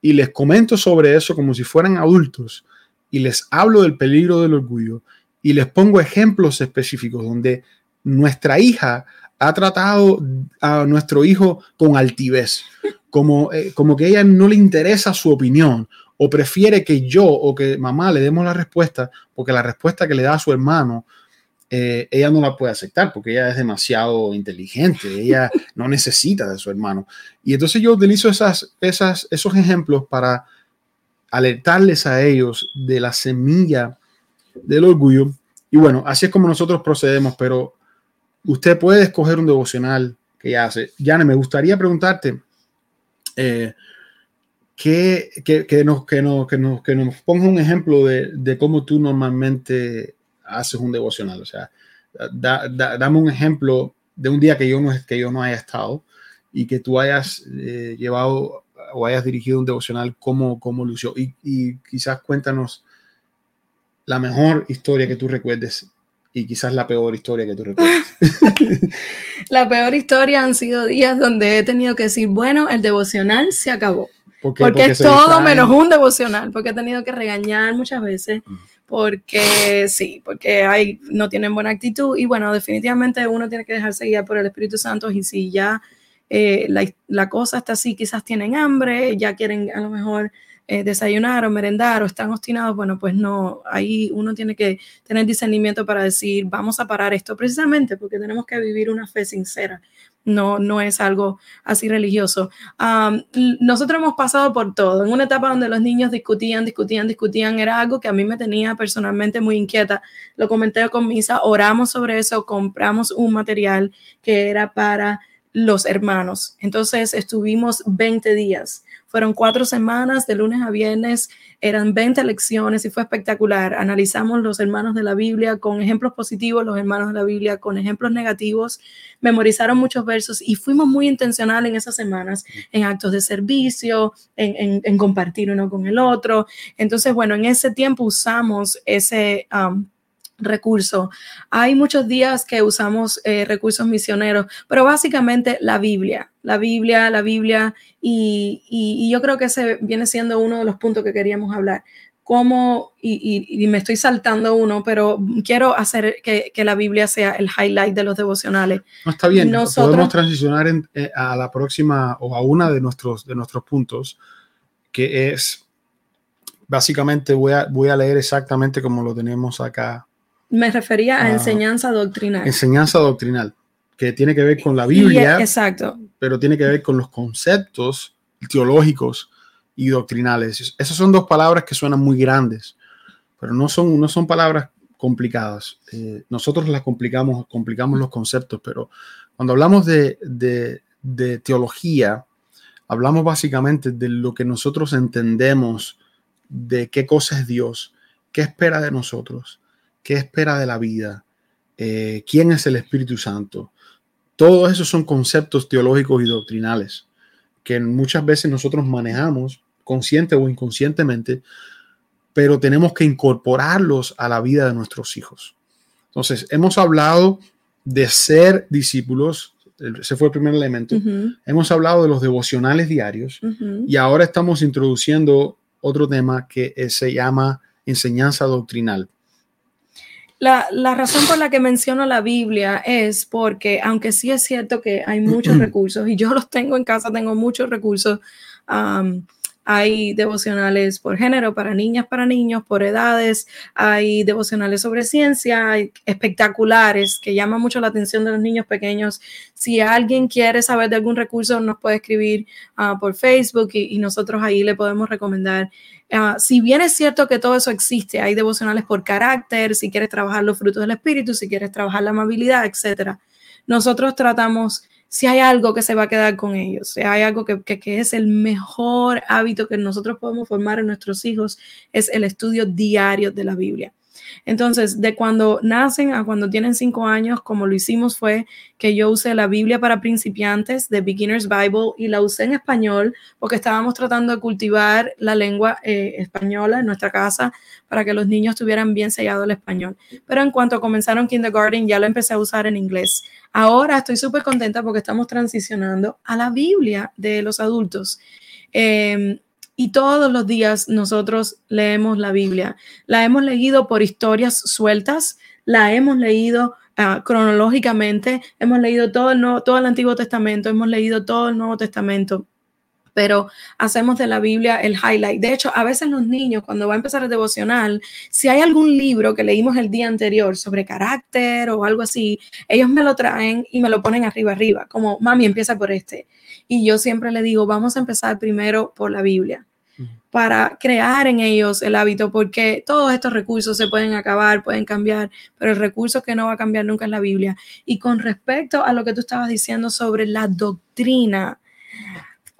y les comento sobre eso como si fueran adultos y les hablo del peligro del orgullo y les pongo ejemplos específicos donde nuestra hija ha tratado a nuestro hijo con altivez, como, eh, como que ella no le interesa su opinión o prefiere que yo o que mamá le demos la respuesta, porque la respuesta que le da a su hermano, eh, ella no la puede aceptar porque ella es demasiado inteligente, ella no necesita de su hermano. Y entonces yo utilizo esas, esas, esos ejemplos para alertarles a ellos de la semilla del orgullo. Y bueno, así es como nosotros procedemos, pero usted puede escoger un devocional que hace. Yane, me gustaría preguntarte eh, que, nos, que, nos, que, nos, que nos ponga un ejemplo de, de, cómo tú normalmente haces un devocional. O sea, dame un ejemplo de un día que yo no, que yo no haya estado y que tú hayas eh, llevado o hayas dirigido un devocional, cómo, cómo lució. Y, y quizás cuéntanos la mejor historia que tú recuerdes y quizás la peor historia que tú recuerdes. la peor historia han sido días donde he tenido que decir, bueno, el devocional se acabó. Porque es todo menos un devocional, porque he tenido que regañar muchas veces, mm. porque sí, porque hay, no tienen buena actitud y bueno, definitivamente uno tiene que dejarse guiar por el Espíritu Santo y si ya eh, la, la, cosa está así, quizás tienen hambre, ya quieren a lo mejor eh, desayunar o merendar o están obstinados, bueno, pues no, ahí uno tiene que tener discernimiento para decir, vamos a parar esto precisamente porque tenemos que vivir una fe sincera. No, no es algo así religioso. nosotros hemos pasado por todo. En una etapa donde los niños discutían, discutían, discutían, era algo que a mí me tenía personalmente muy inquieta. Lo comenté con Misa, oramos sobre eso, compramos un material que era para los hermanos. Entonces estuvimos 20 días fueron cuatro semanas, de lunes a viernes, eran 20 lecciones y fue espectacular. Analizamos los hermanos de la Biblia con ejemplos positivos, los hermanos de la Biblia con ejemplos negativos, memorizaron muchos versos y fuimos muy intencionales en esas semanas, en actos de servicio, en, compartir uno con el otro. Entonces, bueno, en ese tiempo usamos ese... Um, recurso. Hay muchos días que usamos eh, recursos misioneros, pero básicamente la Biblia, la Biblia, la Biblia, y, yo creo que ese viene siendo uno de los puntos que queríamos hablar. Cómo, y, me estoy saltando uno, pero quiero hacer que, la Biblia sea el highlight de los devocionales. No está bien, podemos transicionar eh, a la próxima o a una de nuestros, de nuestros puntos, que es, básicamente voy a, voy a leer exactamente como lo tenemos acá me refería a ah, enseñanza doctrinal. Enseñanza doctrinal, que tiene que ver con la Biblia, exacto. pero tiene que ver con los conceptos teológicos y doctrinales. Esas son dos palabras que suenan muy grandes, pero no son, no son palabras complicadas. Eh, nosotros las complicamos, complicamos los conceptos, pero cuando hablamos de, de teología, hablamos básicamente de lo que nosotros entendemos de qué cosa es Dios, qué espera de nosotros, qué espera de la vida, eh, quién es el Espíritu Santo. Todos esos son conceptos teológicos y doctrinales que muchas veces nosotros manejamos consciente o inconscientemente, pero tenemos que incorporarlos a la vida de nuestros hijos. Entonces, hemos hablado de ser discípulos, ese fue el primer elemento. Hemos hablado de los devocionales diarios y ahora estamos introduciendo otro tema que se llama enseñanza doctrinal. La, razón por la que menciono la Biblia es porque, aunque sí es cierto que hay muchos recursos, y yo los tengo en casa, tengo muchos recursos, hay devocionales por género, para niñas, para niños, por edades, hay devocionales sobre ciencia, hay espectaculares que llaman mucho la atención de los niños pequeños. Si alguien quiere saber de algún recurso, nos puede escribir ah, por Facebook y, nosotros ahí le podemos recomendar. Ah, si bien es cierto que todo eso existe, hay devocionales por carácter, si quieres trabajar los frutos del espíritu, si quieres trabajar la amabilidad, etcétera. Nosotros tratamos si hay algo que se va a quedar con ellos, si hay algo que, que, es el mejor hábito que nosotros podemos formar en nuestros hijos, es el estudio diario de la Biblia. Entonces, de cuando nacen a cuando tienen cinco años, como lo hicimos fue que yo usé la Biblia para principiantes de Beginner's Bible y la usé en español porque estábamos tratando de cultivar la lengua eh, española en nuestra casa para que los niños tuvieran bien sellado el español. Pero en cuanto comenzaron kindergarten, ya lo empecé a usar en inglés. Ahora estoy súper contenta porque estamos transicionando a la Biblia de los adultos. Em, y todos los días nosotros leemos la Biblia. La hemos leído por historias sueltas, la hemos leído ah, cronológicamente, hemos leído todo el, todo el Antiguo Testamento, hemos leído todo el Nuevo Testamento pero hacemos de la Biblia el highlight. De hecho, a veces los niños, cuando va a empezar el devocional, si hay algún libro que leímos el día anterior sobre carácter o algo así, ellos me lo traen y me lo ponen arriba, arriba, como, mami, empieza por este. Y yo siempre le digo, vamos a empezar primero por la Biblia para crear en ellos el hábito, porque todos estos recursos se pueden acabar, pueden cambiar, pero el recurso que no va a cambiar nunca es la Biblia. Y con respecto a lo que tú estabas diciendo sobre la doctrina,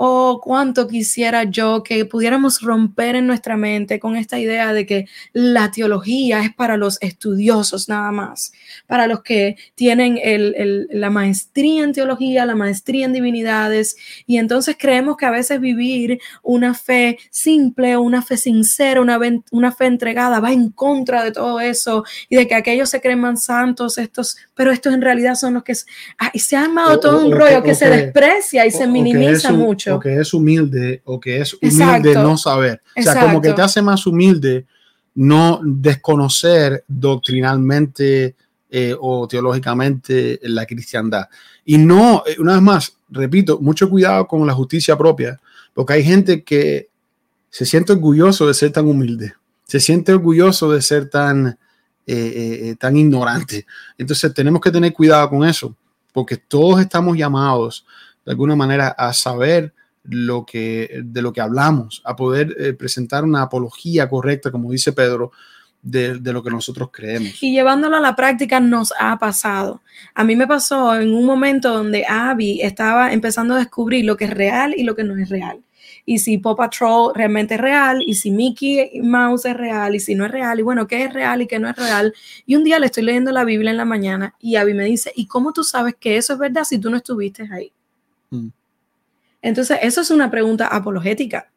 oh, cuánto quisiera yo que pudiéramos romper en nuestra mente con esta idea de que la teología es para los estudiosos nada más, para los que tienen la maestría en teología, la maestría en divinidades, y entonces creemos que a veces vivir una fe simple, una fe sincera, una, una fe entregada va en contra de todo eso y de que aquellos se creen más santos, estos, pero estos en realidad son los que se ha armado todo un rollo que, se desprecia y se minimiza mucho o que es humilde o que es humilde no saber. O sea, como que te hace más humilde no desconocer doctrinalmente eh, o teológicamente la cristiandad. Y no, eh, una vez más, repito, mucho cuidado con la justicia propia, porque hay gente que se siente orgulloso de ser tan humilde, se siente orgulloso de ser tan, eh, tan ignorante. Entonces tenemos que tener cuidado con eso, porque todos estamos llamados de alguna manera a saber lo que, de lo que hablamos, a poder eh, presentar una apología correcta, como dice Pedro, de, de, lo que nosotros creemos. Y llevándolo a la práctica nos ha pasado. A mí me pasó en un momento donde Abby estaba empezando a descubrir lo que es real y lo que no es real. Y si Paw Patrol realmente es real, y si Mickey Mouse es real, y si no es real, y bueno, qué es real y qué no es real. Y un día le estoy leyendo la Biblia en la mañana y Abby me dice, ¿y cómo tú sabes que eso es verdad si tú no estuviste ahí? Mm. Entonces, eso es una pregunta apologética.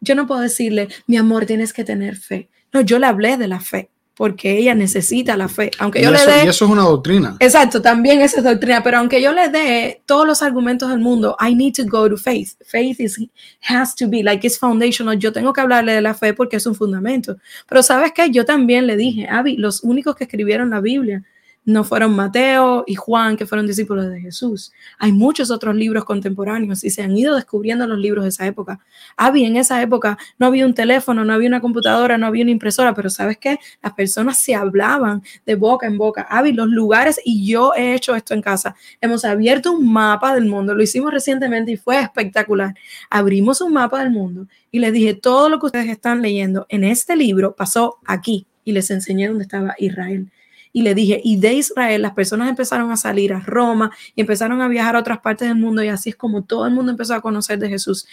Yo no puedo decirle, mi amor, tienes que tener fe. No, yo le hablé de la fe porque ella necesita la fe. Aunque yo le dé. Y eso es una doctrina. Exacto, también eso es doctrina. Pero aunque yo le dé todos los argumentos del mundo, I need to go to faith. Faith is, has to be like it's foundational. Yo tengo que hablarle de la fe porque es un fundamento. Pero ¿sabes qué? Yo también le dije, Abby, los únicos que escribieron la Biblia no fueron Mateo y Juan, que fueron discípulos de Jesús. Hay muchos otros libros contemporáneos y se han ido descubriendo los libros de esa época. Había en esa época, no había un teléfono, no había una computadora, no había una impresora, pero ¿sabes qué? Las personas se hablaban de boca en boca. Había los lugares, y yo he hecho esto en casa. Hemos abierto un mapa del mundo, lo hicimos recientemente y fue espectacular. Abrimos un mapa del mundo y les dije, todo lo que ustedes están leyendo en este libro pasó aquí y les enseñé dónde estaba Israel y le dije, y de Israel las personas empezaron a salir a Roma y empezaron a viajar a otras partes del mundo y así es como todo el mundo empezó a conocer de Jesús.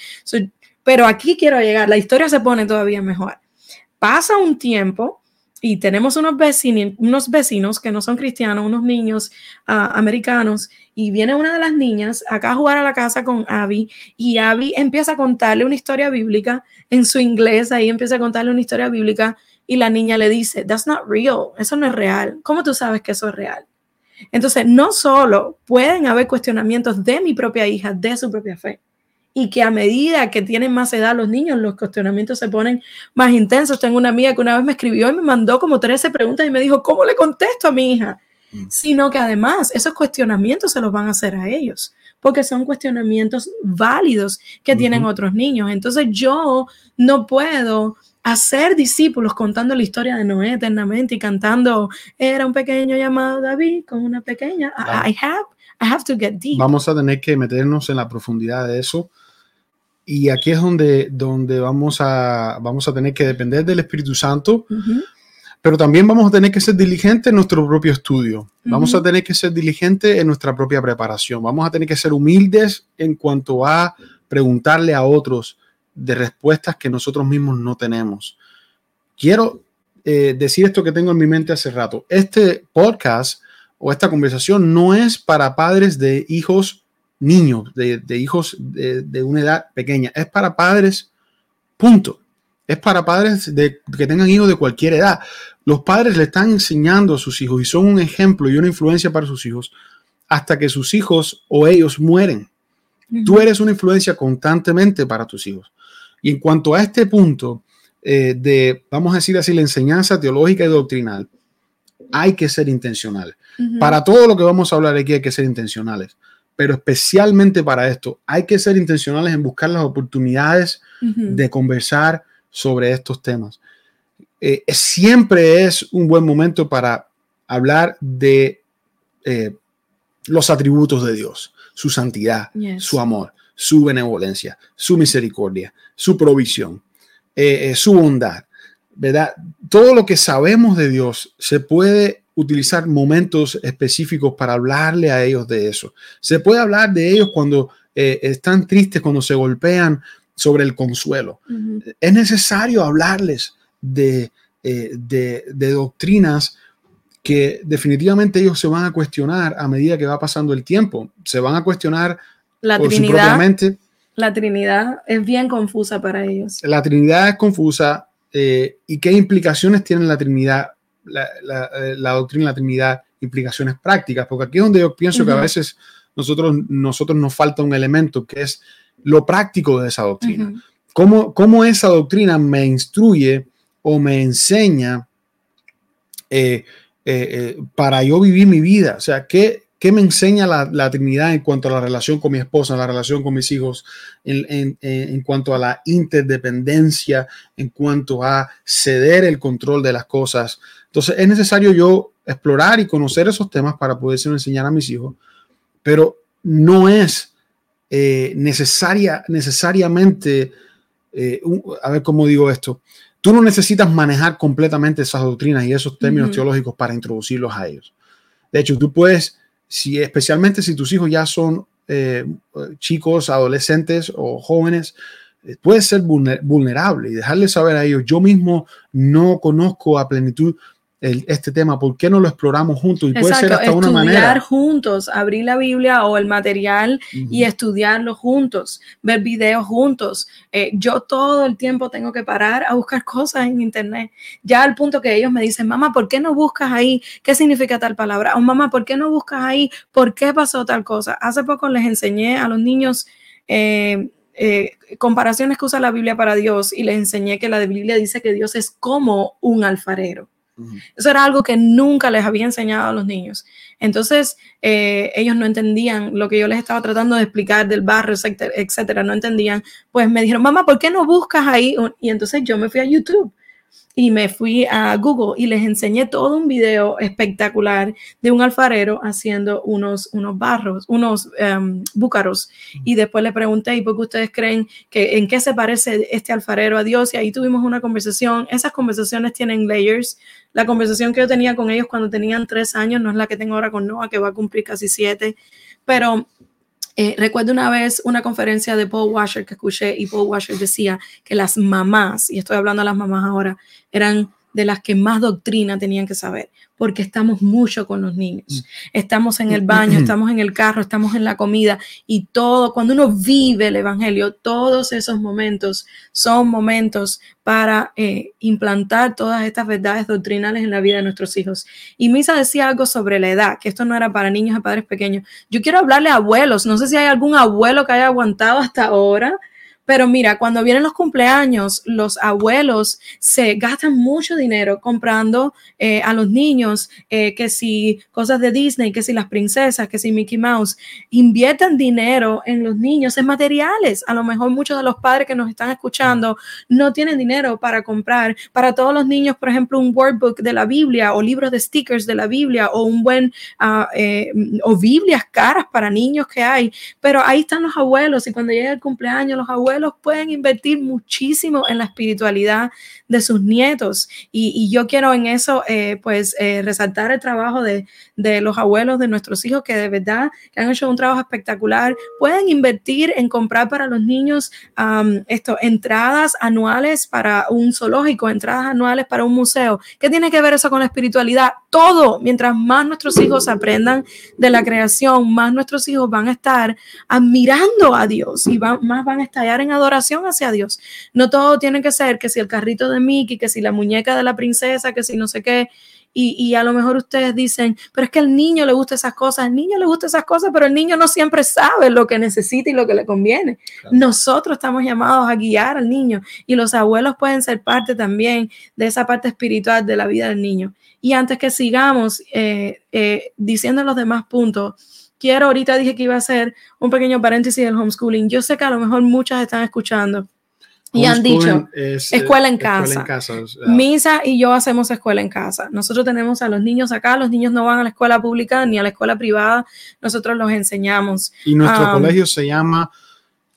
pero aquí quiero llegar, la historia se pone todavía mejor. Pasa un tiempo y tenemos unos vecinos, unos vecinos que no son cristianos, unos niños ah, americanos, y viene una de las niñas acá a jugar a la casa con Abby, y Abby empieza a contarle una historia bíblica en su inglés, ahí empieza a contarle una historia bíblica, y la niña le dice, that's not real, eso no es real. ¿Cómo tú sabes que eso es real? Entonces, no solo pueden haber cuestionamientos de mi propia hija, de su propia fe, y que a medida que tienen más edad los niños, los cuestionamientos se ponen más intensos. Tengo una amiga que una vez me escribió y me mandó como 13 preguntas y me dijo, ¿cómo le contesto a mi hija? Mm. Sino que además esos cuestionamientos se los van a hacer a ellos, porque son cuestionamientos válidos que tienen otros niños. Entonces yo no puedo hacer discípulos contando la historia de Noé eternamente y cantando, era un pequeño llamado David con una pequeña. I, have, I have to get deep. Vamos a tener que meternos en la profundidad de eso. Y aquí es donde, donde vamos, a, vamos a tener que depender del Espíritu Santo, pero también vamos a tener que ser diligentes en nuestro propio estudio. Vamos a tener que ser diligentes en nuestra propia preparación. Vamos a tener que ser humildes en cuanto a preguntarle a otros de respuestas que nosotros mismos no tenemos. Quiero eh, decir esto que tengo en mi mente hace rato. Este podcast o esta conversación no es para padres de hijos niños, de, hijos de, una edad pequeña. Es para padres, punto. Es para padres de, que tengan hijos de cualquier edad. Los padres le están enseñando a sus hijos y son un ejemplo y una influencia para sus hijos hasta que sus hijos o ellos mueren. Tú eres una influencia constantemente para tus hijos. Y en cuanto a este punto eh, de, vamos a decir así, la enseñanza teológica y doctrinal, hay que ser intencionales. Para todo lo que vamos a hablar aquí hay que ser intencionales, pero especialmente para esto hay que ser intencionales en buscar las oportunidades de conversar sobre estos temas. Eh, siempre es un buen momento para hablar de eh, los atributos de Dios, su santidad, su amor, su benevolencia, su misericordia, su provisión, eh, su bondad, ¿verdad? Todo lo que sabemos de Dios se puede utilizar momentos específicos para hablarle a ellos de eso. Se puede hablar de ellos cuando están tristes, cuando se golpean sobre el consuelo. Es necesario hablarles de, de, de doctrinas que definitivamente ellos se van a cuestionar a medida que va pasando el tiempo. Se van a cuestionar la por Trinidad, La Trinidad es bien confusa para ellos. La Trinidad es confusa eh, y qué implicaciones tiene la Trinidad, la, eh, doctrina de la Trinidad, implicaciones prácticas, porque aquí es donde yo pienso que a veces nosotros, nosotros nos falta un elemento que es lo práctico de esa doctrina. ¿Cómo, esa doctrina me instruye o me enseña eh, para yo vivir mi vida. O sea, ¿qué, qué me enseña la, Trinidad en cuanto a la relación con mi esposa, la relación con mis hijos, en, en, cuanto a la interdependencia, en cuanto a ceder el control de las cosas? Entonces, es necesario yo explorar y conocer esos temas para poder enseñar a mis hijos, pero no es eh, necesaria, necesariamente, a ver cómo digo esto, Tú no necesitas manejar completamente esas doctrinas y esos términos teológicos para introducirlos a ellos. De hecho, tú puedes, si, especialmente si tus hijos ya son eh, chicos, adolescentes o jóvenes, eh, puedes ser vulnerable y dejarles saber a ellos, yo mismo no conozco a plenitud este tema, ¿por qué no lo exploramos juntos? Y puede ser hasta una manera. Estudiar juntos, abrir la Biblia o el material y estudiarlo juntos, ver videos juntos. Eh, yo todo el tiempo tengo que parar a buscar cosas en internet, ya al punto que ellos me dicen, mamá, ¿por qué no buscas ahí qué significa tal palabra? O mamá, ¿por qué no buscas ahí por qué pasó tal cosa? Hace poco les enseñé a los niños... Eh, eh, comparaciones que usa la Biblia para Dios y les enseñé que la Biblia dice que Dios es como un alfarero. Eso era algo que nunca les había enseñado a los niños. Entonces, eh, ellos no entendían lo que yo les estaba tratando de explicar del barrio, etcétera, no entendían. Pues me dijeron, mamá, ¿por qué no buscas ahí? Y entonces yo me fui a YouTube y me fui a Google y les enseñé todo un video espectacular de un alfarero haciendo unos, unos barros, unos um, búcaros. Y después le pregunté, ¿y por qué ustedes creen que en qué se parece este alfarero a Dios? Y ahí tuvimos una conversación. Esas conversaciones tienen layers. La conversación que yo tenía con ellos cuando tenían tres años no es la que tengo ahora con Noah, que va a cumplir casi siete. Pero eh, recuerdo una vez una conferencia de Paul Washer que escuché y Paul Washer decía que las mamás, y estoy hablando de las mamás ahora, eran de las que más doctrina tenían que saber, porque estamos mucho con los niños. Mm. Estamos en el baño, estamos en el carro, estamos en la comida y todo, cuando uno vive el Evangelio, todos esos momentos son momentos para eh, implantar todas estas verdades doctrinales en la vida de nuestros hijos. Y Misa decía algo sobre la edad, que esto no era para niños y padres pequeños. Yo quiero hablarle a abuelos, no sé si hay algún abuelo que haya aguantado hasta ahora pero mira, cuando vienen los cumpleaños, los abuelos se gastan mucho dinero comprando eh, a los niños eh, que si cosas de Disney, que si las princesas, que si Mickey Mouse, invierten dinero en los niños, en materiales. A lo mejor muchos de los padres que nos están escuchando no tienen dinero para comprar para todos los niños, por ejemplo, un workbook de la Biblia o libros de stickers de la Biblia o un buen uh, eh, o Biblias caras para niños que hay. Pero ahí están los abuelos y cuando llega el cumpleaños, los abuelos pueden invertir muchísimo en la espiritualidad de sus nietos. Y, yo quiero en eso, eh, pues, eh, resaltar el trabajo de, los abuelos de nuestros hijos que de verdad han hecho un trabajo espectacular. Pueden invertir en comprar para los niños esto, entradas anuales para un zoológico, entradas anuales para un museo. ¿Qué tiene que ver eso con la espiritualidad? Todo. Mientras más nuestros hijos aprendan de la creación, más nuestros hijos van a estar admirando a Dios y más van a estallar en adoración hacia Dios. No todo tiene que ser que si el carrito de Mickey, que si la muñeca de la princesa, que si no sé qué. Y, a lo mejor ustedes dicen, pero es que al niño le gusta esas cosas, al niño le gusta esas cosas, pero el niño no siempre sabe lo que necesita y lo que le conviene. Nosotros estamos llamados a guiar al niño y los abuelos pueden ser parte también de esa parte espiritual de la vida del niño. Y antes que sigamos eh, eh, diciendo los demás puntos, quiero, ahorita dije que iba a hacer un pequeño paréntesis del homeschooling. Yo sé que a lo mejor muchas están escuchando y han dicho escuela en casa. Misa y yo hacemos escuela en casa. Nosotros tenemos a los niños acá, los niños no van a la escuela pública ni a la escuela privada, nosotros los enseñamos. Y nuestro um, colegio se llama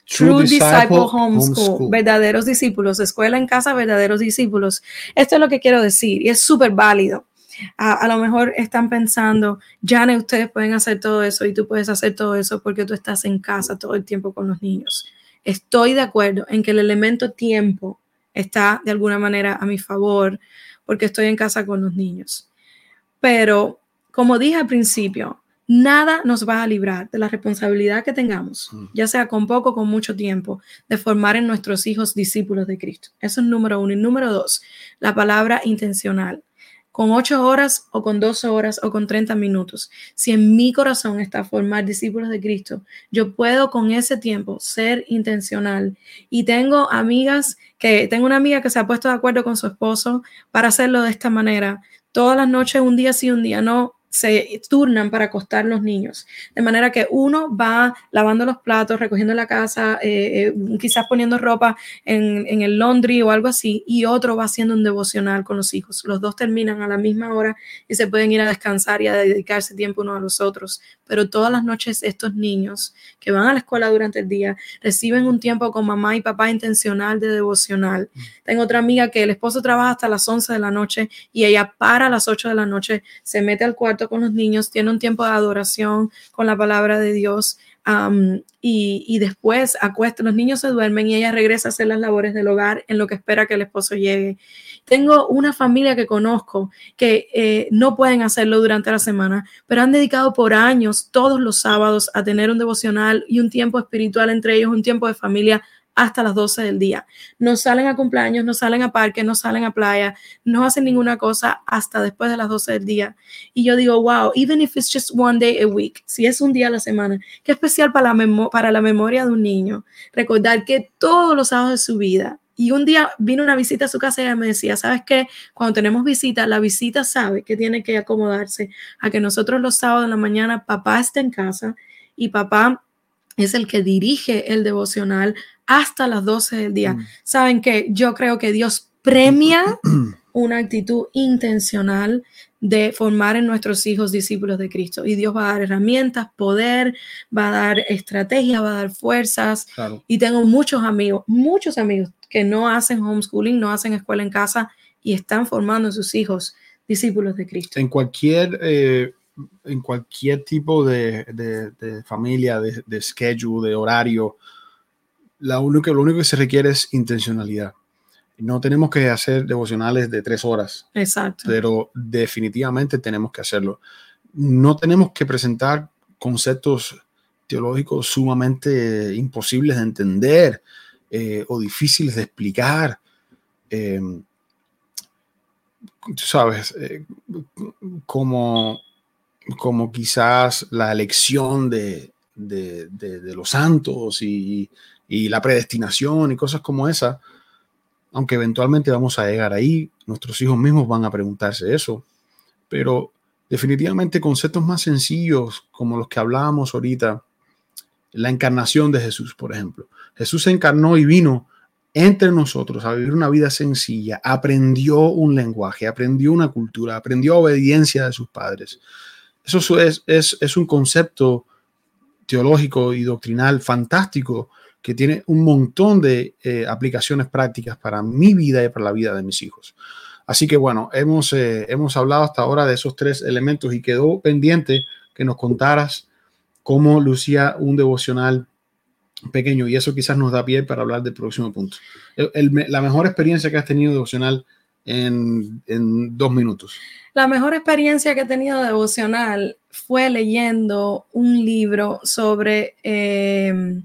True, Disciple, Homeschool, verdaderos discípulos, escuela en casa, verdaderos discípulos. Esto es lo que quiero decir y es súper válido. A, lo mejor están pensando, ya ustedes pueden hacer todo eso y tú puedes hacer todo eso porque tú estás en casa todo el tiempo con los niños estoy de acuerdo en que el elemento tiempo está de alguna manera a mi favor porque estoy en casa con los niños. Pero, como dije al principio, nada nos va a librar de la responsabilidad que tengamos, mm. ya sea con poco o con mucho tiempo, de formar en nuestros hijos discípulos de Cristo. Eso es número uno. Y número dos, la palabra intencional con ocho horas o con 12 horas o con 30 minutos. Si en mi corazón está formar discípulos de Cristo, yo puedo con ese tiempo ser intencional. Y tengo amigas que, tengo una amiga que se ha puesto de acuerdo con su esposo para hacerlo de esta manera. Todas las noches, un día sí, un día no, se turnan para acostar los niños. De manera que uno va lavando los platos, recogiendo la casa, eh, eh, quizás poniendo ropa en, el laundry o algo así, y otro va haciendo un devocional con los hijos. Los dos terminan a la misma hora y se pueden ir a descansar y a dedicarse tiempo uno a los otros. Pero todas las noches estos niños que van a la escuela durante el día reciben un tiempo con mamá y papá intencional de devocional. Tengo otra amiga que el esposo trabaja hasta las 11 de la noche y ella para a las 8 de la noche, se mete al cuarto con los niños, tiene un tiempo de adoración con la palabra de Dios y, después acuesta, los niños se duermen y ella regresa a hacer las labores del hogar en lo que espera que el esposo llegue. Tengo una familia que conozco que eh, no pueden hacerlo durante la semana, pero han dedicado por años todos los sábados a tener un devocional y un tiempo espiritual entre ellos, un tiempo de familia hasta las 12 del día. No salen a cumpleaños, no salen a parque, no salen a playa, no hacen ninguna cosa hasta después de las 12 del día. Y yo digo, wow, even if it's just one day a week, si es un día a la semana, qué especial para la, para la memoria de un niño. Recordar que todos los sábados de su vida, y un día vino una visita a su casa y ella me decía, ¿sabes qué? Cuando tenemos visita, la visita sabe que tiene que acomodarse a que nosotros los sábados de la mañana papá esté en casa y papá es el que dirige el devocional hasta las 12 del día. Mm. Saben que yo creo que Dios premia una actitud intencional de formar en nuestros hijos discípulos de Cristo. Y Dios va a dar herramientas, poder, va a dar estrategia, va a dar fuerzas. Y tengo muchos amigos, muchos amigos que no hacen homeschooling, no hacen escuela en casa y están formando a sus hijos discípulos de Cristo. En cualquier eh, en cualquier tipo de, familia, de, schedule, de horario, la único, lo único que se requiere es intencionalidad. No tenemos que hacer devocionales de tres horas. Exacto. Pero definitivamente tenemos que hacerlo. No tenemos que presentar conceptos teológicos sumamente imposibles de entender eh, o difíciles de explicar. Eh, tú sabes, eh, como como quizás la elección de, los santos y, la predestinación y cosas como esa, aunque eventualmente vamos a llegar ahí, nuestros hijos mismos van a preguntarse eso, pero definitivamente conceptos más sencillos como los que hablábamos ahorita, la encarnación de Jesús, por ejemplo. Jesús se encarnó y vino entre nosotros a vivir una vida sencilla, aprendió un lenguaje, aprendió una cultura, aprendió obediencia de sus padres. Eso es, es, un concepto teológico y doctrinal fantástico que tiene un montón de eh, aplicaciones prácticas para mi vida y para la vida de mis hijos. Así que bueno, hemos, eh, hemos hablado hasta ahora de esos tres elementos y quedó pendiente que nos contaras cómo lucía un devocional pequeño y eso quizás nos da pie para hablar del próximo punto. la mejor experiencia que has tenido devocional en, en dos minutos. La mejor experiencia que he tenido devocional fue leyendo un libro sobre em,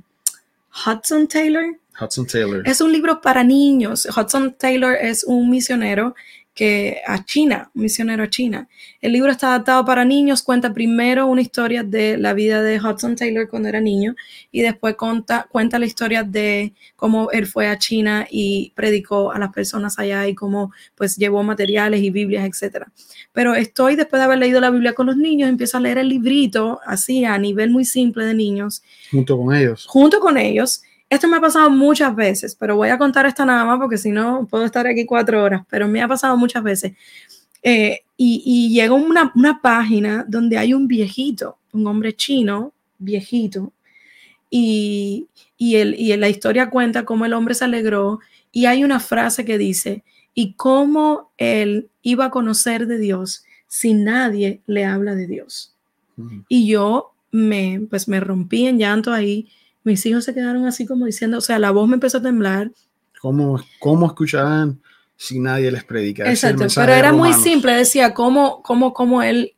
Hudson Taylor. Hudson Taylor. Es un libro para niños. Hudson Taylor es un misionero que a China, un misionero a China. El libro está adaptado para niños, cuenta primero una historia de la vida de Hudson Taylor cuando era niño y después cuenta, cuenta la historia de cómo él fue a China y predicó a las personas allá y cómo pues llevó materiales y Biblias, etc. Pero estoy, después de haber leído la Biblia con los niños, empiezo a leer el librito así a nivel muy simple de niños. Junto con ellos. Junto con ellos esto me ha pasado muchas veces, pero voy a contar esta nada más porque si no puedo estar aquí cuatro horas, pero me ha pasado muchas veces. Eh, y, y llegó una, una página donde hay un viejito, un hombre chino, viejito, y, y, el, y la historia cuenta cómo el hombre se alegró y hay una frase que dice, y cómo él iba a conocer de Dios si nadie le habla de Dios. Y yo me, pues me rompí en llanto ahí mis hijos se quedaron así como diciendo, o sea, la voz me empezó a temblar. ¿Cómo, cómo escucharán si nadie les predica? Exacto, pero era muy simple, decía cómo, cómo, cómo él,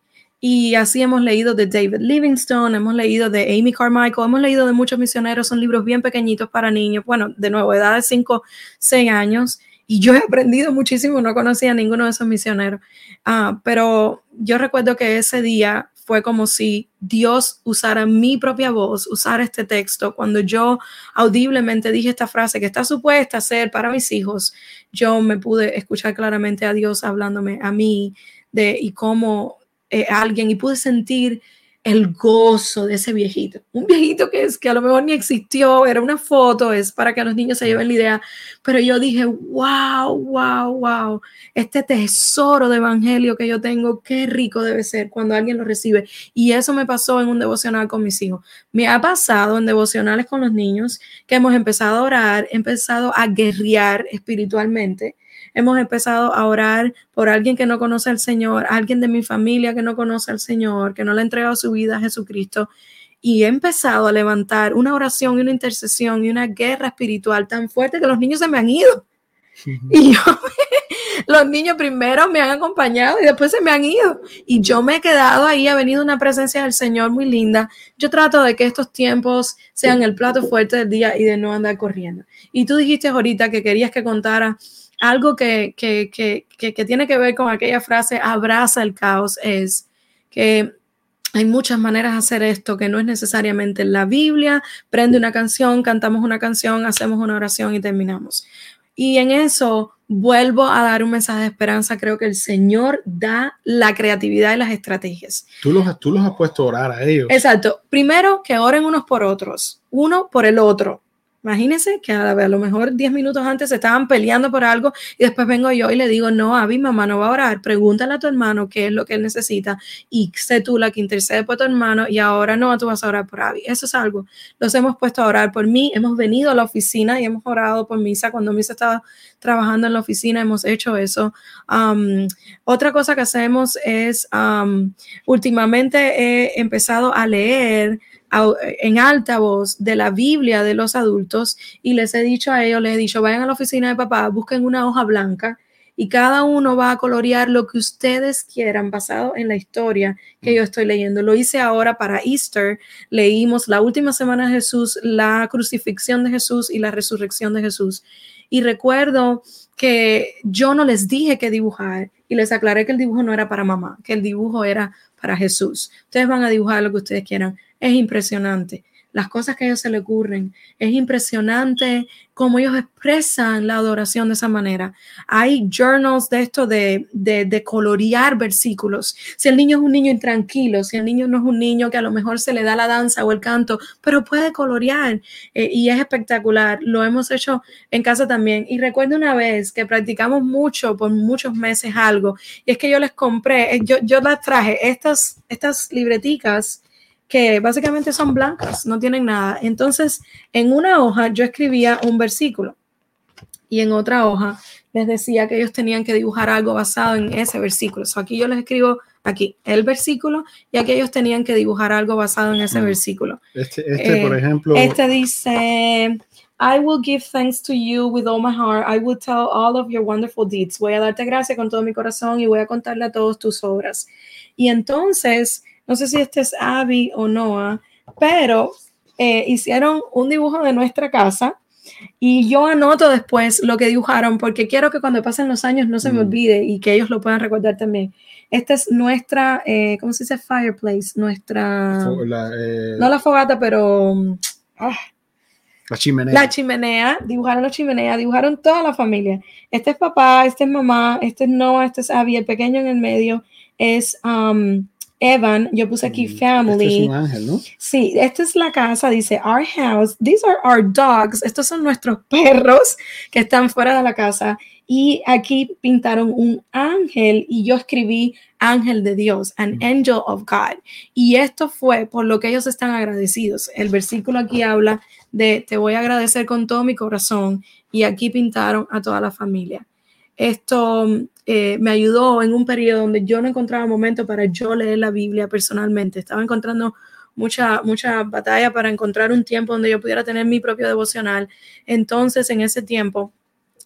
y así hemos leído de David Livingstone, hemos leído de Amy Carmichael, hemos leído de muchos misioneros, son libros bien pequeñitos para niños, bueno, de nuevo, edad de 5, 6 años, y yo he aprendido muchísimo, no conocía a ninguno de esos misioneros, ah, pero yo recuerdo que ese día fue como si Dios usara mi propia voz, usara este texto. Cuando yo audiblemente dije esta frase que está supuesta a ser para mis hijos, yo me pude escuchar claramente a Dios hablándome a mí de y cómo eh, alguien y pude sentir el gozo de ese viejito. Un viejito que es que a lo mejor ni existió, era una foto, es para que los niños se lleven la idea. Pero yo dije, wow, wow, wow, este tesoro de evangelio que yo tengo, qué rico debe ser cuando alguien lo recibe. Y eso me pasó en un devocional con mis hijos. Me ha pasado en devocionales con los niños que hemos empezado a orar, empezado a guerrear espiritualmente hemos empezado a orar por alguien que no conoce al Señor, alguien de mi familia que no conoce al Señor, que no le ha entregado su vida a Jesucristo. Y he empezado a levantar una oración y una intercesión y una guerra espiritual tan fuerte que los niños se me han ido. Y yo, los niños primero me han acompañado y después se me han ido. Y yo me he quedado ahí, ha venido una presencia del Señor muy linda. Yo trato de que estos tiempos sean el plato fuerte del día y de no andar corriendo. Y tú dijiste ahorita que querías que contara algo que, tiene que ver con aquella frase, abraza el caos, es que hay muchas maneras de hacer esto que no es necesariamente la Biblia, prende una canción, cantamos una canción, hacemos una oración y terminamos. Y en eso vuelvo a dar un mensaje de esperanza. Creo que el Señor da la creatividad y las estrategias. Tú los, tú los has puesto a orar a ellos. Exacto. Primero, que oren unos por otros, uno por el otro. Imagínense que a, lo mejor 10 minutos antes se estaban peleando por algo y después vengo yo y le digo, no, Avi, mamá no va a orar, pregúntale a tu hermano qué es lo que él necesita y sé tú la que intercede por tu hermano y ahora no, tú vas a orar por Avi. Eso es algo. Los hemos puesto a orar por mí, hemos venido a la oficina y hemos orado por Misa. Cuando Misa estaba trabajando en la oficina, hemos hecho eso. otra cosa que hacemos es, últimamente he empezado a leer en alta voz de la Biblia de los adultos y les he dicho a ellos, les he dicho, vayan a la oficina de papá, busquen una hoja blanca y cada uno va a colorear lo que ustedes quieran basado en la historia que yo estoy leyendo. Lo hice ahora para Easter. Leímos la última semana de Jesús, la crucifixión de Jesús y la resurrección de Jesús. Y recuerdo que yo no les dije qué dibujar y les aclaré que el dibujo no era para mamá, que el dibujo era para Jesús. Ustedes van a dibujar lo que ustedes quieran es impresionante. Las cosas que a ellos se le ocurren. Es impresionante cómo ellos expresan la adoración de esa manera. Hay journals de esto de, de, colorear versículos. Si el niño es un niño intranquilo, si el niño no es un niño que a lo mejor se le da la danza o el canto, pero puede colorear eh, y es espectacular. Lo hemos hecho en casa también. Y recuerdo una vez que practicamos mucho, por muchos meses algo, y es que yo les compré, eh, yo, yo las traje, estas, estas libreticas que básicamente son blancas, no tienen nada. Entonces, en una hoja yo escribía un versículo y en otra hoja les decía que ellos tenían que dibujar algo basado en ese versículo. aquí yo les escribo aquí el versículo y aquí ellos tenían que dibujar algo basado en ese mm. versículo. Este, este por eh, ejemplo. Este dice, I will give thanks to you with all my heart. I will tell all of your wonderful deeds. Voy a darte gracias con todo mi corazón y voy a contarle a todos tus obras. Y entonces no sé si este es Abby o Noah, pero eh, hicieron un dibujo de nuestra casa Y yo anoto después lo que dibujaron porque quiero que cuando pasen los años no se me Mm. olvide y que ellos lo puedan recordar también. Esta es nuestra, eh, ¿cómo se dice? Fireplace, nuestra... La, eh, No la fogata, pero... mm, ah, la chimenea. la chimenea, dibujaron la chimenea, dibujaron toda la familia. Este es papá, este es mamá, este es Noah, este es Abby, el pequeño en el medio es um, Evan. Yo puse aquí Mm, family. Este es un ángel, ¿no? Sí, esta es la casa, dice our house. These are our dogs. Estos son nuestros perros que están fuera de la casa. Y aquí pintaron un ángel y yo escribí ángel de Dios, an Mm. angel of God. Y esto fue por lo que ellos están agradecidos. El versículo aquí habla de te voy a agradecer con todo mi corazón. Y aquí pintaron a toda la familia. Esto eh, me ayudó en un periodo donde yo no encontraba momento para yo leer la Biblia personalmente. Estaba encontrando mucha, mucha batalla para encontrar un tiempo donde yo pudiera tener mi propio devocional. Entonces, en ese tiempo,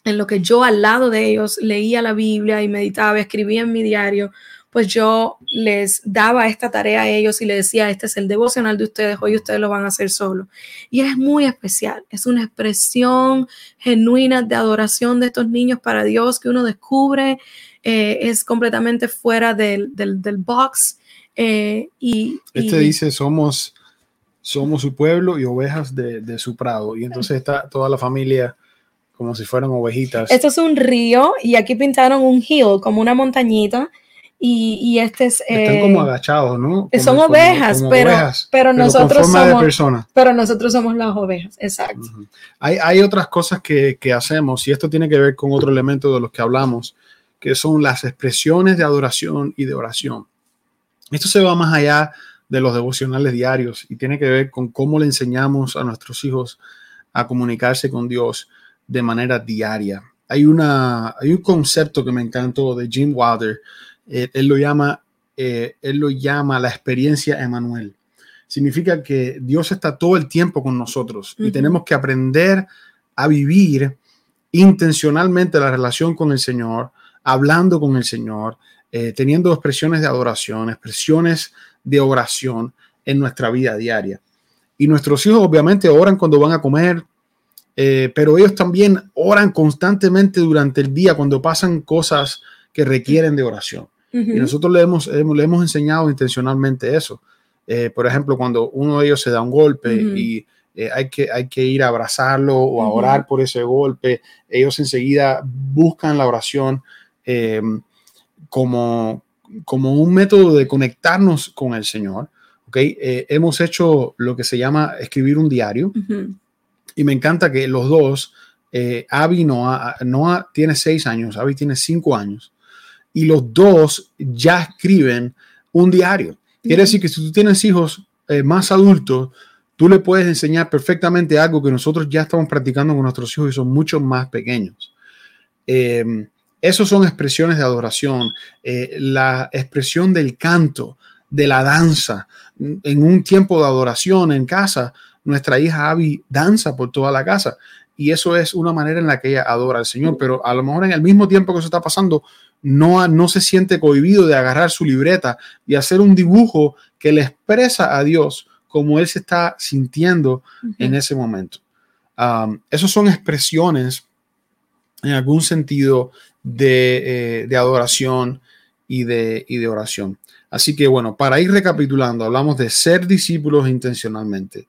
en lo que yo al lado de ellos leía la Biblia y meditaba, escribía en mi diario, pues yo les daba esta tarea a ellos y les decía, este es el devocional de ustedes, hoy ustedes lo van a hacer solo. Y es muy especial, es una expresión genuina de adoración de estos niños para Dios que uno descubre, eh, es completamente fuera del, del, del box. eh, y, Este y- dice, somos, somos su pueblo y ovejas de, de su prado. Y entonces está toda la familia como si fueran ovejitas. Esto es un río y aquí pintaron un hill, como una montañita. Y, y este es... Están eh, como agachados, ¿no? son Como- como- ovejas, como pero, ovejas, pero con nosotros somos... Pero nosotros somos las ovejas, exacto. Ujú. Hay, hay otras cosas que, que hacemos, y esto tiene que ver con otro elemento de los que hablamos, que son las expresiones de adoración y de oración. Esto se va más allá de los devocionales diarios y tiene que ver con cómo le enseñamos a nuestros hijos a comunicarse con Dios de manera diaria. Hay, una, hay un concepto que me encantó de Jim Wilder, eh, él, lo llama, eh, él lo llama la experiencia Emanuel. Significa que Dios está todo el tiempo con nosotros y tenemos que aprender a vivir intencionalmente la relación con el Señor, hablando con el Señor, eh, teniendo expresiones de adoración, expresiones de oración en nuestra vida diaria. Y nuestros hijos obviamente oran cuando van a comer, eh, pero ellos también oran constantemente durante el día cuando pasan cosas que requieren de oración. Y Ujú. nosotros le hemos, le hemos enseñado intencionalmente eso. Eh, por ejemplo, cuando uno de ellos se da un golpe Ujú. y eh, hay, que, hay que ir a abrazarlo o a orar por ese golpe, ellos enseguida buscan la oración eh, como, como un método de conectarnos con el Señor. ¿ok? Eh, hemos hecho lo que se llama escribir un diario y me encanta que los dos, eh, Abby y Noah, Noah tiene seis años, Abby tiene cinco años, y los dos ya escriben un diario. Quiere decir que si tú tienes hijos eh, más adultos, tú le puedes enseñar perfectamente algo que nosotros ya estamos practicando con nuestros hijos y son mucho más pequeños. Eh, esos son expresiones de adoración, eh, la expresión del canto, de la danza. En un tiempo de adoración en casa, nuestra hija Abby danza por toda la casa y eso es una manera en la que ella adora al Señor, pero a lo mejor en el mismo tiempo que eso está pasando, no, no se siente cohibido de agarrar su libreta y hacer un dibujo que le expresa a Dios como él se está sintiendo en ese momento. Um, esos son expresiones en algún sentido de, eh, de adoración y de, y de oración. Así que bueno, para ir recapitulando, hablamos de ser discípulos intencionalmente.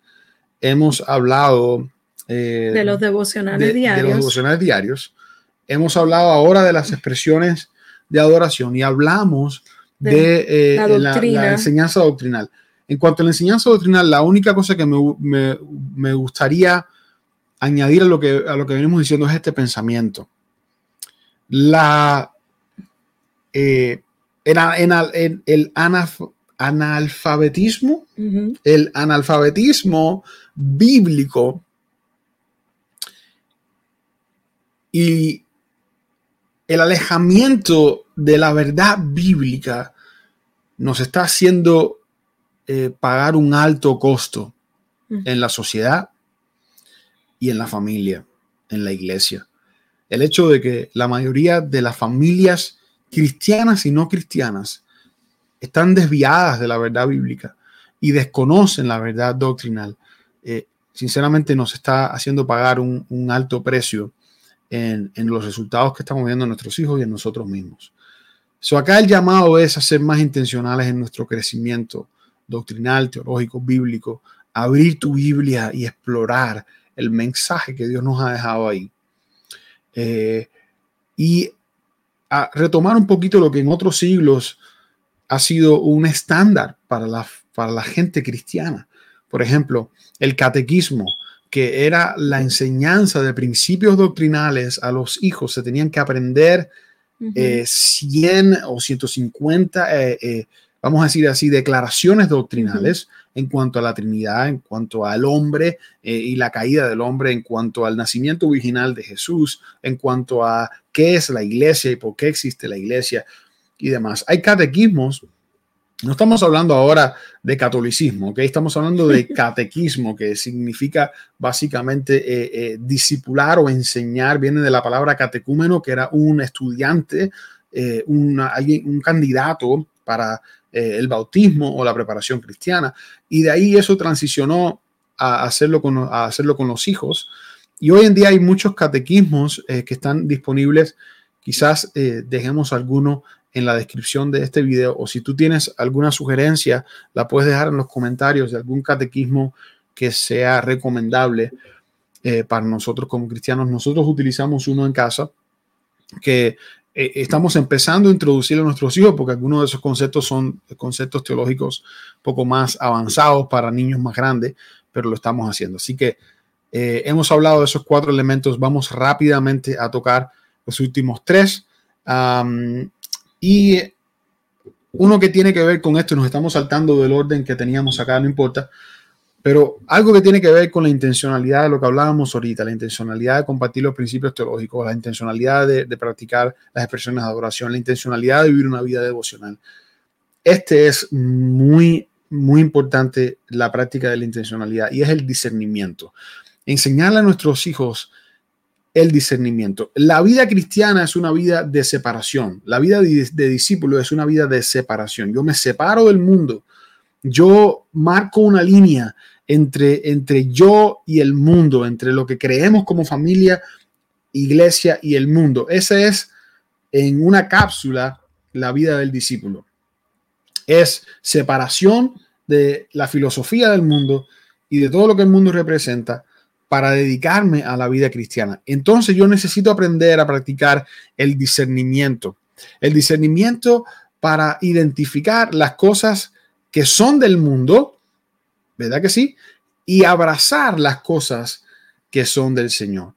Hemos hablado eh, de los devocionales de- de diarios. los devocionales diarios. Hemos hablado ahora de las expresiones de adoración y hablamos de, De eh, la la, doctrina. la enseñanza doctrinal. En cuanto a la enseñanza doctrinal, la única cosa que me, me- me gustaría añadir a lo, que, a lo que venimos diciendo es este pensamiento. La, eh, el, el- el- el anaf- analfabetismo el analfabetismo bíblico y el alejamiento de la verdad bíblica nos está haciendo eh, pagar un alto costo Ujú. en la sociedad y en la familia, en la iglesia. El hecho de que la mayoría de las familias cristianas y no cristianas están desviadas de la verdad bíblica y desconocen la verdad doctrinal, eh, sinceramente nos está haciendo pagar un, alto precio en, los resultados que estamos viendo en nuestros hijos y en nosotros mismos. So, acá el llamado es a ser más intencionales en nuestro crecimiento doctrinal, teológico, bíblico, abrir tu Biblia y explorar el mensaje que Dios nos ha dejado ahí. Eh, y a retomar un poquito lo que en otros siglos ha sido un estándar para la, para la gente cristiana. Por ejemplo, el catequismo, que era la enseñanza de principios doctrinales a los hijos, se tenían que aprender 100 eh, o 150, eh, eh, vamos a decir así, declaraciones doctrinales en cuanto a la Trinidad, en cuanto al hombre y la caída del hombre, en cuanto al nacimiento original de Jesús, en cuanto a qué es la iglesia y por qué existe la iglesia y demás. Hay catequismos no estamos hablando ahora de catolicismo, ¿ok? Estamos hablando de catequismo, que significa básicamente eh, eh, discipular o enseñar, viene de la palabra catecúmeno, que era un estudiante, eh, un candidato para el bautismo o la preparación cristiana. Y de ahí eso transicionó a hacerlo con, a hacerlo con los hijos. Y hoy en día hay muchos catequismos que están disponibles. Quizás dejemos alguno en la descripción de este video o si tú tienes alguna sugerencia, la puedes dejar en los comentarios de algún catequismo que sea recomendable eh, para nosotros como cristianos. Nosotros utilizamos uno en casa que eh, estamos empezando a introducir a nuestros hijos porque algunos de esos conceptos son conceptos teológicos poco más avanzados para niños más grandes, pero lo estamos haciendo. Así que eh, hemos hablado de esos cuatro elementos. Vamos rápidamente a tocar los últimos tres. Y uno que tiene que ver con esto, nos estamos saltando del orden que teníamos acá, no importa, pero algo que tiene que ver con la intencionalidad de lo que hablábamos ahorita, la intencionalidad de compartir los principios teológicos, la intencionalidad de, practicar las expresiones de adoración, la intencionalidad de vivir una vida devocional. Este es muy, muy importante la práctica de la intencionalidad y es el discernimiento. Enseñarle a nuestros hijos el discernimiento. La vida cristiana es una vida de separación. La vida de, discípulo es una vida de separación. Yo me separo del mundo. Yo marco una línea entre, entre yo y el mundo, entre lo que creemos como familia, iglesia y el mundo. Esa es en una cápsula la vida del discípulo. Es separación de la filosofía del mundo y de todo lo que el mundo representa para dedicarme a la vida cristiana. Entonces yo necesito aprender a practicar el discernimiento. El discernimiento para identificar las cosas que son del mundo, ¿verdad que sí? Y abrazar las cosas que son del Señor.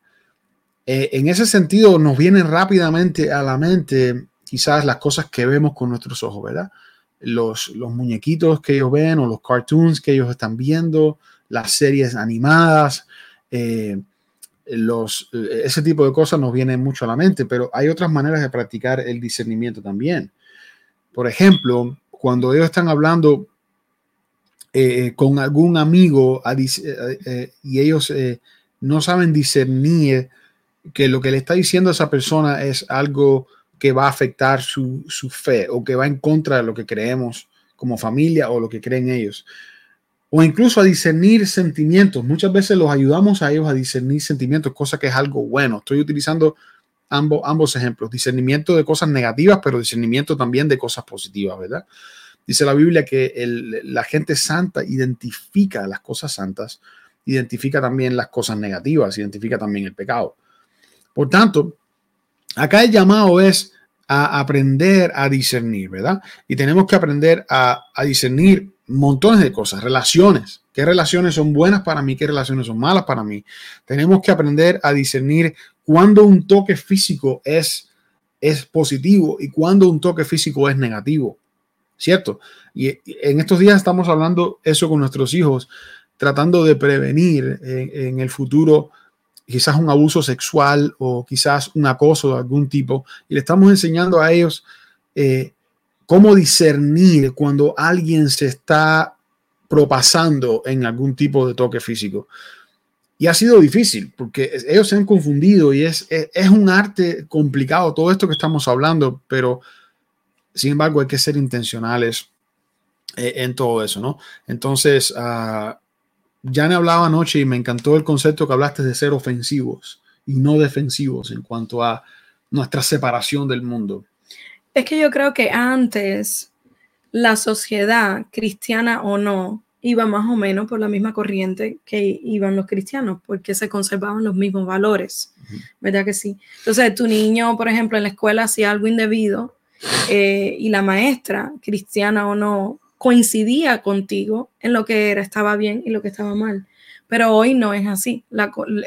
Eh, en ese sentido nos vienen rápidamente a la mente quizás las cosas que vemos con nuestros ojos, ¿verdad? Los, los muñequitos que ellos ven o los cartoons que ellos están viendo, las series animadas, eh, eh, ese tipo de cosas nos vienen mucho a la mente, pero hay otras maneras de practicar el discernimiento también. Por ejemplo, cuando ellos están hablando eh, con algún amigo y ellos no saben discernir que lo que le está diciendo a esa persona es algo que va a afectar su, su fe o que va en contra de lo que creemos como familia o lo que creen ellos o incluso a discernir sentimientos. Muchas veces los ayudamos a ellos a discernir sentimientos, cosa que es algo bueno. Estoy utilizando ambos, ambos ejemplos, discernimiento de cosas negativas, pero discernimiento también de cosas positivas, ¿verdad? Dice la Biblia que la gente santa identifica las cosas santas, identifica también las cosas negativas, identifica también el pecado. Por tanto, acá el llamado es a aprender a discernir, ¿verdad? Y tenemos que aprender a, a discernir montones de cosas, relaciones, qué relaciones son buenas para mí, qué relaciones son malas para mí. Tenemos que aprender a discernir cuándo un toque físico es, es positivo y cuándo un toque físico es negativo, ¿cierto? Y en estos días estamos hablando eso con nuestros hijos, tratando de prevenir en, el futuro quizás un abuso sexual o quizás un acoso de algún tipo. Y le estamos enseñando a ellos eh, cómo discernir cuando alguien se está propasando en algún tipo de toque físico. Y ha sido difícil porque ellos se han confundido y es, es, un arte complicado todo esto que estamos hablando, pero sin embargo hay que ser intencionales eh, en todo eso, ¿no? Entonces, ah, ya me hablaba anoche y me encantó el concepto que hablaste de ser ofensivos y no defensivos en cuanto a nuestra separación del mundo. Es que yo creo que antes la sociedad, cristiana o no, iba más o menos por la misma corriente que iban los cristianos, porque se conservaban los mismos valores, ¿verdad que sí? Entonces, tu niño, por ejemplo, en la escuela hacía algo indebido eh, y la maestra, cristiana o no, coincidía contigo en lo que era, estaba bien y lo que estaba mal. Pero hoy no es así,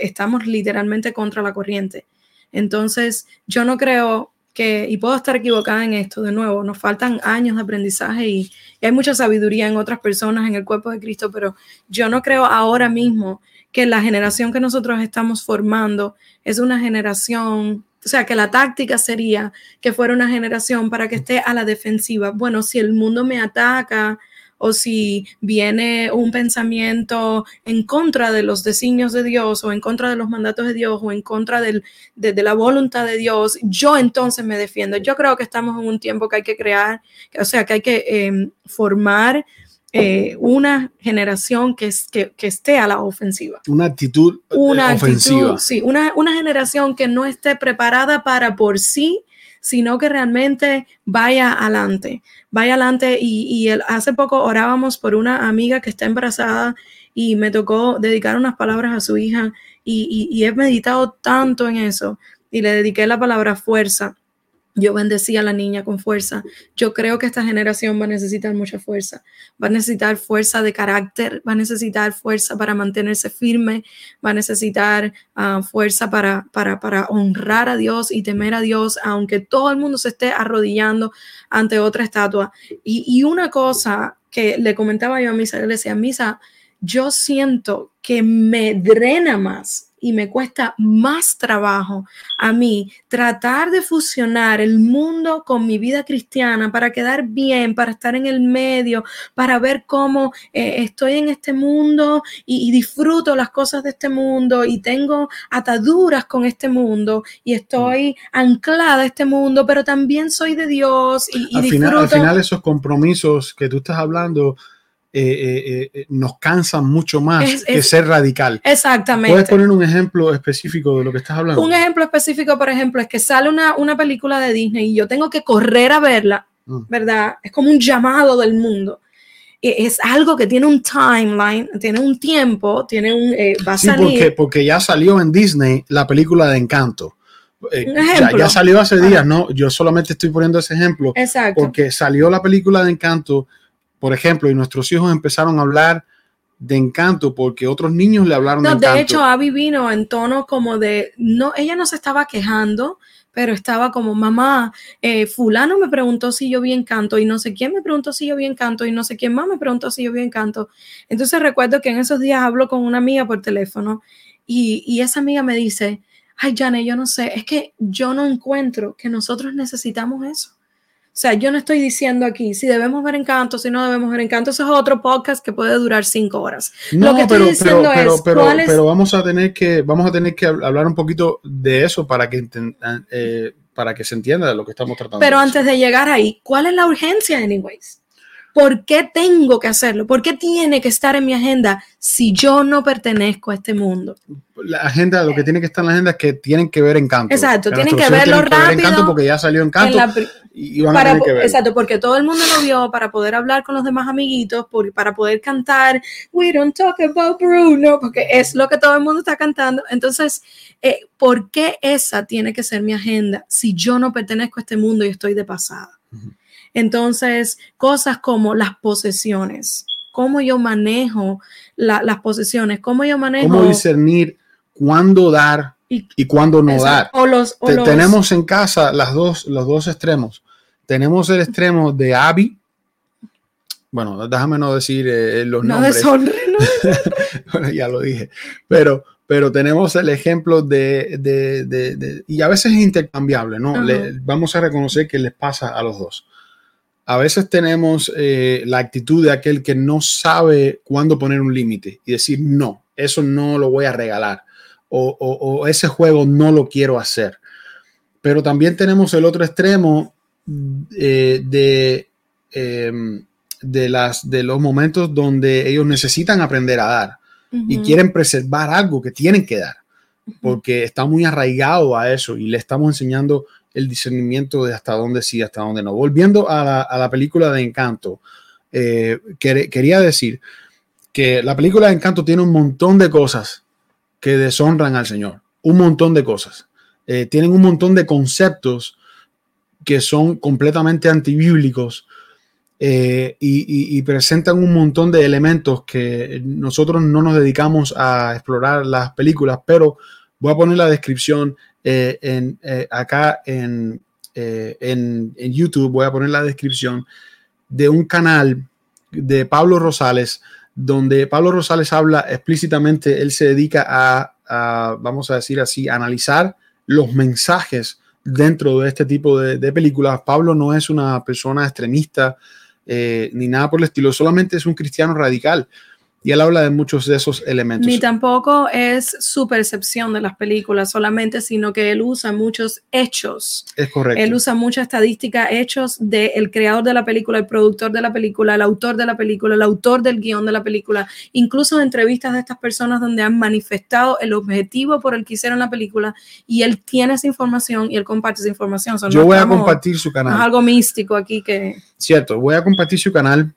estamos literalmente contra la corriente. Entonces, yo no creo que, y puedo estar equivocada en esto, de nuevo, nos faltan años de aprendizaje y, hay mucha sabiduría en otras personas en el cuerpo de Cristo, pero yo no creo ahora mismo que la generación que nosotros estamos formando es una generación, o sea, que la táctica sería que fuera una generación para que esté a la defensiva. Bueno, si el mundo me ataca, o si viene un pensamiento en contra de los designios de Dios o en contra de los mandatos de Dios o en contra de, la voluntad de Dios, yo entonces me defiendo. Yo creo que estamos en un tiempo que hay que crear, o sea, que hay que em, formar eh, una generación que, que, esté a la ofensiva. Una actitud eh, una ofensiva. sí, una, una generación que no esté preparada para por sí sino que realmente vaya adelante, vaya adelante. Y, hace poco orábamos por una amiga que está embarazada y me tocó dedicar unas palabras a su hija y, y he meditado tanto en eso y le dediqué la palabra fuerza yo bendecí a la niña con fuerza. Yo creo que esta generación va a necesitar mucha fuerza. Va a necesitar fuerza de carácter, va a necesitar fuerza para mantenerse firme, va a necesitar ah, fuerza para, para, honrar a Dios y temer a Dios, aunque todo el mundo se esté arrodillando ante otra estatua. Y, una cosa que le comentaba yo a Misa, le decía, Misa, yo siento que me drena más y me cuesta más trabajo a mí tratar de fusionar el mundo con mi vida cristiana para quedar bien, para estar en el medio, para ver cómo eh, estoy en este mundo y, disfruto las cosas de este mundo y tengo ataduras con este mundo y estoy anclada a este mundo, pero también soy de Dios y, al Final, al final esos compromisos que tú estás hablando eh, eh, eh, nos cansan mucho más que ser radical. Exactamente. ¿Puedes poner un ejemplo específico de lo que estás hablando? Un ejemplo específico, por ejemplo, es que sale una, una película de Disney y yo tengo que correr a verla, mm. ¿verdad? Es como un llamado del mundo. Es algo que tiene un timeline, tiene un tiempo, tiene un... va a sí, Porque, porque ya salió en Disney la película de Encanto. ya, ya, salió hace días, ¿no? Yo solamente estoy poniendo ese ejemplo. Exacto. Porque salió la película de Encanto por ejemplo, y nuestros hijos empezaron a hablar de encanto porque otros niños le hablaron no, de encanto. De hecho, Abby vino en tono como de, no, ella no se estaba quejando, pero estaba como, mamá, eh, fulano me preguntó si yo vi encanto y no sé quién me preguntó si yo vi encanto y no sé quién más me preguntó si yo vi encanto. Entonces recuerdo que en esos días hablo con una amiga por teléfono y, y esa amiga me dice, ay, Jane, yo no sé, es que yo no encuentro que nosotros necesitamos eso. O sea, yo no estoy diciendo aquí si debemos ver encanto, si no debemos ver encanto. Eso es otro podcast que puede durar cinco horas. No, Lo que pero, estoy diciendo pero, pero, es, pero, vamos a tener que vamos a tener que hablar un poquito de eso para que eh, para que se entienda de lo que estamos tratando. Pero antes de llegar ahí, ¿cuál es la urgencia, anyways? ¿Por qué tengo que hacerlo? ¿Por qué tiene que estar en mi agenda si yo no pertenezco a este mundo? La agenda, lo que tiene que estar en la agenda es que tienen que ver Encanto. Exacto, tienen que verlo rápido. encanto porque ya salió Encanto. y van para, a tener que Exacto, porque todo el mundo lo vio para poder hablar con los demás amiguitos, para poder cantar We don't talk about Bruno, porque es lo que todo el mundo está cantando. Entonces, eh, ¿por qué esa tiene que ser mi agenda si yo no pertenezco a este mundo y estoy de pasada? Entonces, cosas como las posesiones, cómo yo manejo las posesiones, cómo yo manejo... Cómo discernir cuándo dar y, cuándo no dar. Tenemos en casa las dos, los dos extremos. Tenemos el extremo de Abby. Bueno, déjame no decir eh, los no nombres. bueno, ya lo dije. Pero, pero tenemos el ejemplo de, de, de, y a veces es intercambiable, ¿no? vamos a reconocer que les pasa a los dos a veces tenemos eh, la actitud de aquel que no sabe cuándo poner un límite y decir, no, eso no lo voy a regalar o, ese juego no lo quiero hacer. Pero también tenemos el otro extremo eh, de, em, de, las, de los momentos donde ellos necesitan aprender a dar. y quieren preservar algo que tienen que dar, porque está muy arraigado a eso y le estamos enseñando el discernimiento de hasta dónde sí, hasta dónde no. Volviendo a la, película de Encanto, eh, quería decir que la película de Encanto tiene un montón de cosas que deshonran al Señor, un montón de cosas. Eh, tienen un montón de conceptos que son completamente antibíblicos eh, y, presentan un montón de elementos que nosotros no nos dedicamos a explorar las películas, pero voy a poner la descripción eh, en, acá en, en, YouTube, voy a poner la descripción de un canal de Pablo Rosales, donde Pablo Rosales habla explícitamente, él se dedica a, vamos a decir así, analizar los mensajes dentro de este tipo de, películas. Pablo no es una persona extremista eh, ni nada por el estilo, solamente es un cristiano radical y él habla de muchos de esos elementos. Ni tampoco es su percepción de las películas solamente, sino que él usa muchos hechos. Es correcto. Él usa mucha estadística, hechos del creador de la película, el productor de la película, el autor de la película, el autor del guion de la película, incluso entrevistas de estas personas donde han manifestado el objetivo por el que hicieron la película y él tiene esa información y él comparte esa información. Yo voy a compartir su canal. Es algo místico aquí que... Cierto, voy a compartir su canal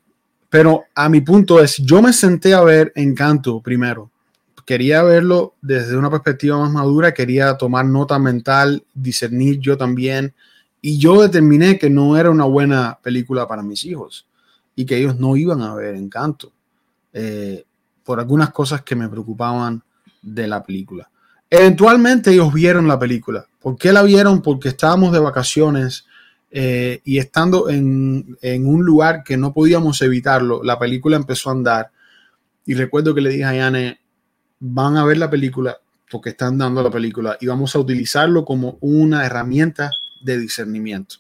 pero a mi punto es, yo me senté a ver Encanto primero. Quería verlo desde una perspectiva más madura, quería tomar nota mental, discernir yo también. Y yo determiné que no era una buena película para mis hijos y que ellos no iban a ver Encanto eh, por algunas cosas que me preocupaban de la película. Eventualmente ellos vieron la película. ¿Por qué la vieron? Porque estábamos de vacaciones eh, y estando en, un lugar que no podíamos evitarlo, la película empezó a andar. Y recuerdo que le dije a Yane, van a ver la película porque están dando la película y vamos a utilizarlo como una herramienta de discernimiento.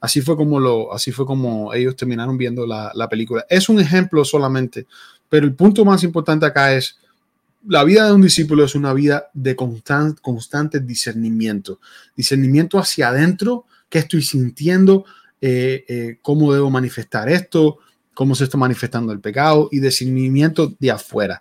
Así fue como, lo, así fue como ellos terminaron viendo la, película. Es un ejemplo solamente, pero el punto más importante acá es, la vida de un discípulo es una vida de constante discernimiento. Discernimiento hacia adentro qué estoy sintiendo, eh, eh, cómo debo manifestar esto, cómo se está manifestando el pecado y discernimiento de afuera.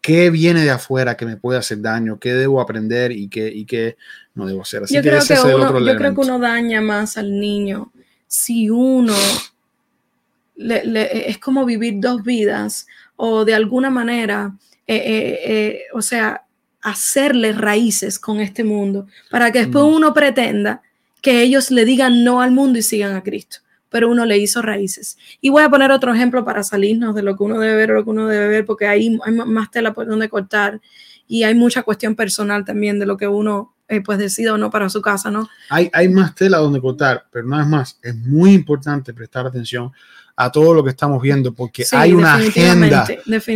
¿Qué viene de afuera que me puede hacer daño? ¿Qué debo aprender y qué, y qué no debo hacer? Así yo creo que, uno, yo creo que uno daña más al niño si uno es como vivir dos vidas o de alguna manera, eh, o sea, hacerle raíces con este mundo para que después uno pretenda que ellos le digan no al mundo y sigan a Cristo. Pero uno le hizo raíces. Y voy a poner otro ejemplo para salirnos de lo que uno debe ver o lo que uno debe ver, porque ahí hay más tela por donde cortar y hay mucha cuestión personal también de lo que uno eh, pues decida o no para su casa, ¿no? Hay, hay más tela donde cortar, pero nada más, es muy importante prestar atención a todo lo que estamos viendo porque hay una agenda,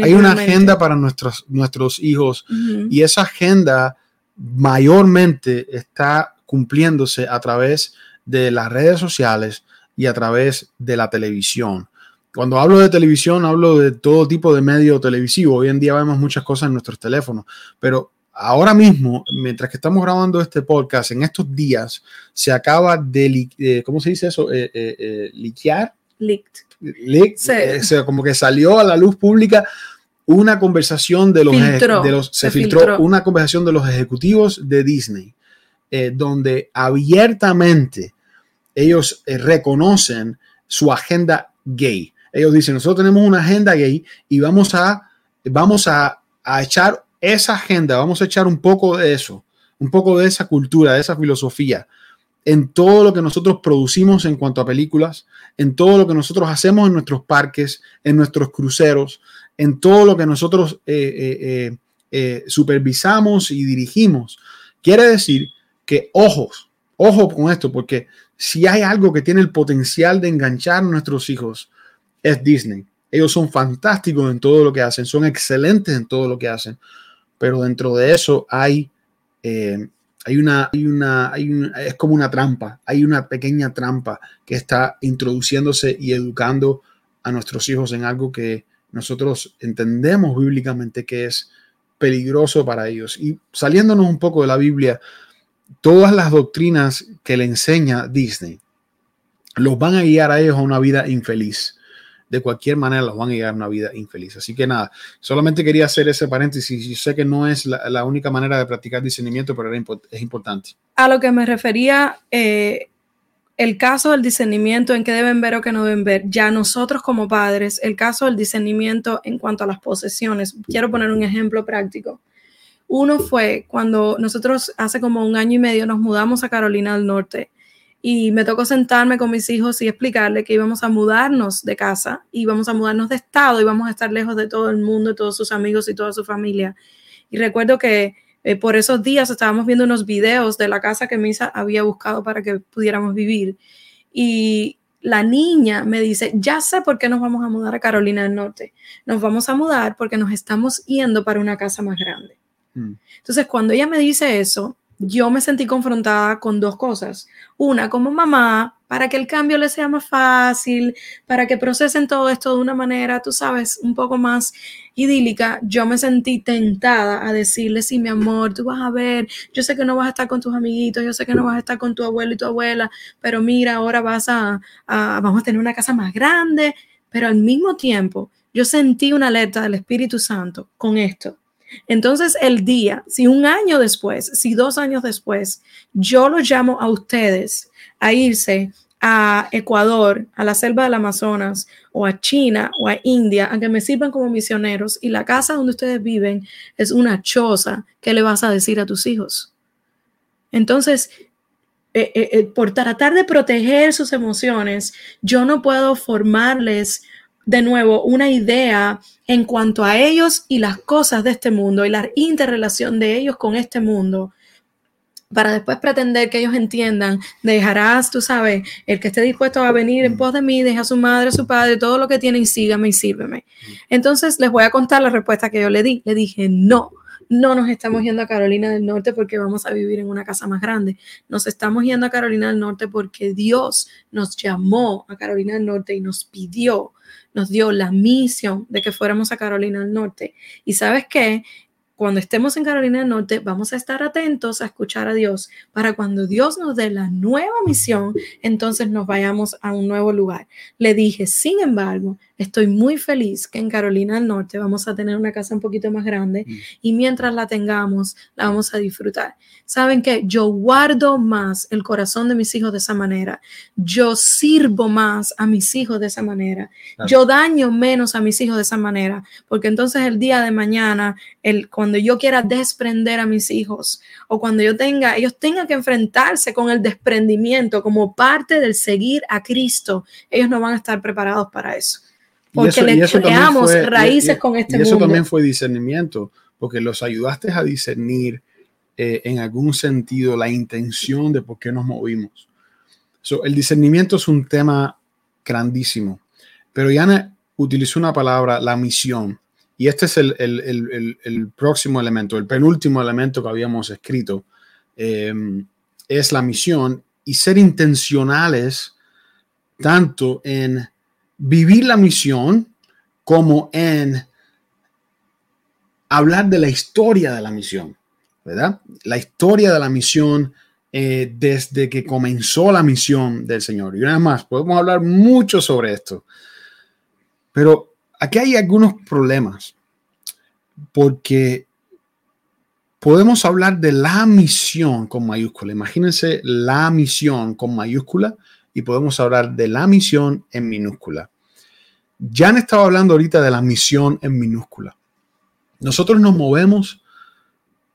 hay una agenda para nuestros, nuestros hijos y esa agenda mayormente está cumpliéndose a través de las redes sociales y a través de la televisión. Cuando hablo de televisión, hablo de todo tipo de medio televisivo. Hoy en día vemos muchas cosas en nuestros teléfonos, pero ahora mismo, mientras que estamos grabando este podcast, en estos días se acaba de, eh, ¿cómo se dice eso? Eh, eh, eh liquear. Leaked. como que salió a la luz pública una conversación de los, de los se, filtró, una conversación de los ejecutivos de Disney eh, donde abiertamente ellos eh, reconocen su agenda gay. Ellos dicen, nosotros tenemos una agenda gay y vamos a, vamos a, a echar esa agenda, vamos a echar un poco de eso, un poco de esa cultura, de esa filosofía en todo lo que nosotros producimos en cuanto a películas, en todo lo que nosotros hacemos en nuestros parques, en nuestros cruceros, en todo lo que nosotros eh, supervisamos y dirigimos. Quiere decir que ojos, ojo con esto, porque si hay algo que tiene el potencial de enganchar a nuestros hijos, es Disney. Ellos son fantásticos en todo lo que hacen, son excelentes en todo lo que hacen, pero dentro de eso hay, eh, hay, una, hay, una, hay es como una trampa, hay una pequeña trampa que está introduciéndose y educando a nuestros hijos en algo que nosotros entendemos bíblicamente que es peligroso para ellos. Y saliéndonos un poco de la Biblia, todas las doctrinas que le enseña Disney los van a guiar a ellos a una vida infeliz. de cualquier manera los van a llevar a una vida infeliz. Así que nada, solamente quería hacer ese paréntesis. Yo sé que no es la, única manera de practicar discernimiento, pero es importante. A lo que me refería, eh, el caso del discernimiento en qué deben ver o qué no deben ver, ya nosotros como padres, el caso del discernimiento en cuanto a las posesiones, quiero poner un ejemplo práctico. Uno fue cuando nosotros hace como un año y medio nos mudamos a Carolina del Norte y me tocó sentarme con mis hijos y explicarle que íbamos a mudarnos de casa, íbamos a mudarnos de estado, íbamos a estar lejos de todo el mundo, todos sus amigos y toda su familia. Y recuerdo que eh, por esos días estábamos viendo unos videos de la casa que Misa había buscado para que pudiéramos vivir. Y la niña me dice, ya sé por qué nos vamos a mudar a Carolina del Norte. Nos vamos a mudar porque nos estamos yendo para una casa más grande. Mm. Entonces, cuando ella me dice eso, yo me sentí confrontada con dos cosas. Una, como mamá, para que el cambio le sea más fácil, para que procesen todo esto de una manera, tú sabes, un poco más idílica, yo me sentí tentada a decirle, sí, mi amor, tú vas a ver, yo sé que no vas a estar con tus amiguitos, yo sé que no vas a estar con tu abuelo y tu abuela, pero mira, ahora vas a, a vamos a tener una casa más grande, pero al mismo tiempo yo sentí una alerta del Espíritu Santo con esto entonces, el día, si un año después, si dos años después, yo los llamo a ustedes a irse a Ecuador, a la selva del Amazonas, o a China, o a India, a que me sirvan como misioneros, y la casa donde ustedes viven es una choza, ¿qué le vas a decir a tus hijos? Entonces, eh, eh, eh, por tratar de proteger sus emociones, yo no puedo formarles de nuevo una idea en cuanto a ellos y las cosas de este mundo y la interrelación de ellos con este mundo para después pretender que ellos entiendan, dejarás, tú sabes, el que esté dispuesto a venir en pos de mí, deja a su madre, a su padre, todo lo que tiene y sígame y sírveme. Entonces les voy a contar la respuesta que yo le di. Le dije, no, no nos estamos yendo a Carolina del Norte porque vamos a vivir en una casa más grande. Nos estamos yendo a Carolina del Norte porque Dios nos llamó a Carolina del Norte y nos pidió nos dio la misión de que fuéramos a Carolina del Norte. Y sabes qué? Cuando estemos en Carolina del Norte, vamos a estar atentos a escuchar a Dios para cuando Dios nos dé la nueva misión, entonces nos vayamos a un nuevo lugar. Le dije, sin embargo, Estoy muy feliz que en Carolina del Norte vamos a tener una casa un poquito más grande mm. y mientras la tengamos, la vamos a disfrutar. Saben que yo guardo más el corazón de mis hijos de esa manera. Yo sirvo más a mis hijos de esa manera. Yo daño menos a mis hijos de esa manera, porque entonces el día de mañana, el, cuando yo quiera desprender a mis hijos o cuando yo tenga, ellos tengan que enfrentarse con el desprendimiento como parte del seguir a Cristo, ellos no van a estar preparados para eso porque le creamos raíces con este mundo. Y eso también fue discernimiento, porque los ayudaste a discernir eh, en algún sentido la intención de por qué nos movimos. el discernimiento es un tema grandísimo, pero Yana utilizó una palabra, la misión, y este es el, el, el, próximo elemento, el penúltimo elemento que habíamos escrito, eh, es la misión y ser intencionales tanto en vivir la misión como en hablar de la historia de la misión, ¿verdad? La historia de la misión eh, desde que comenzó la misión del Señor. Y una más, podemos hablar mucho sobre esto, pero aquí hay algunos problemas, porque podemos hablar de la misión con mayúscula. Imagínense la misión con mayúscula y podemos hablar de la misión en minúscula. Jan estaba hablando ahorita de la misión en minúscula. Nosotros nos movemos,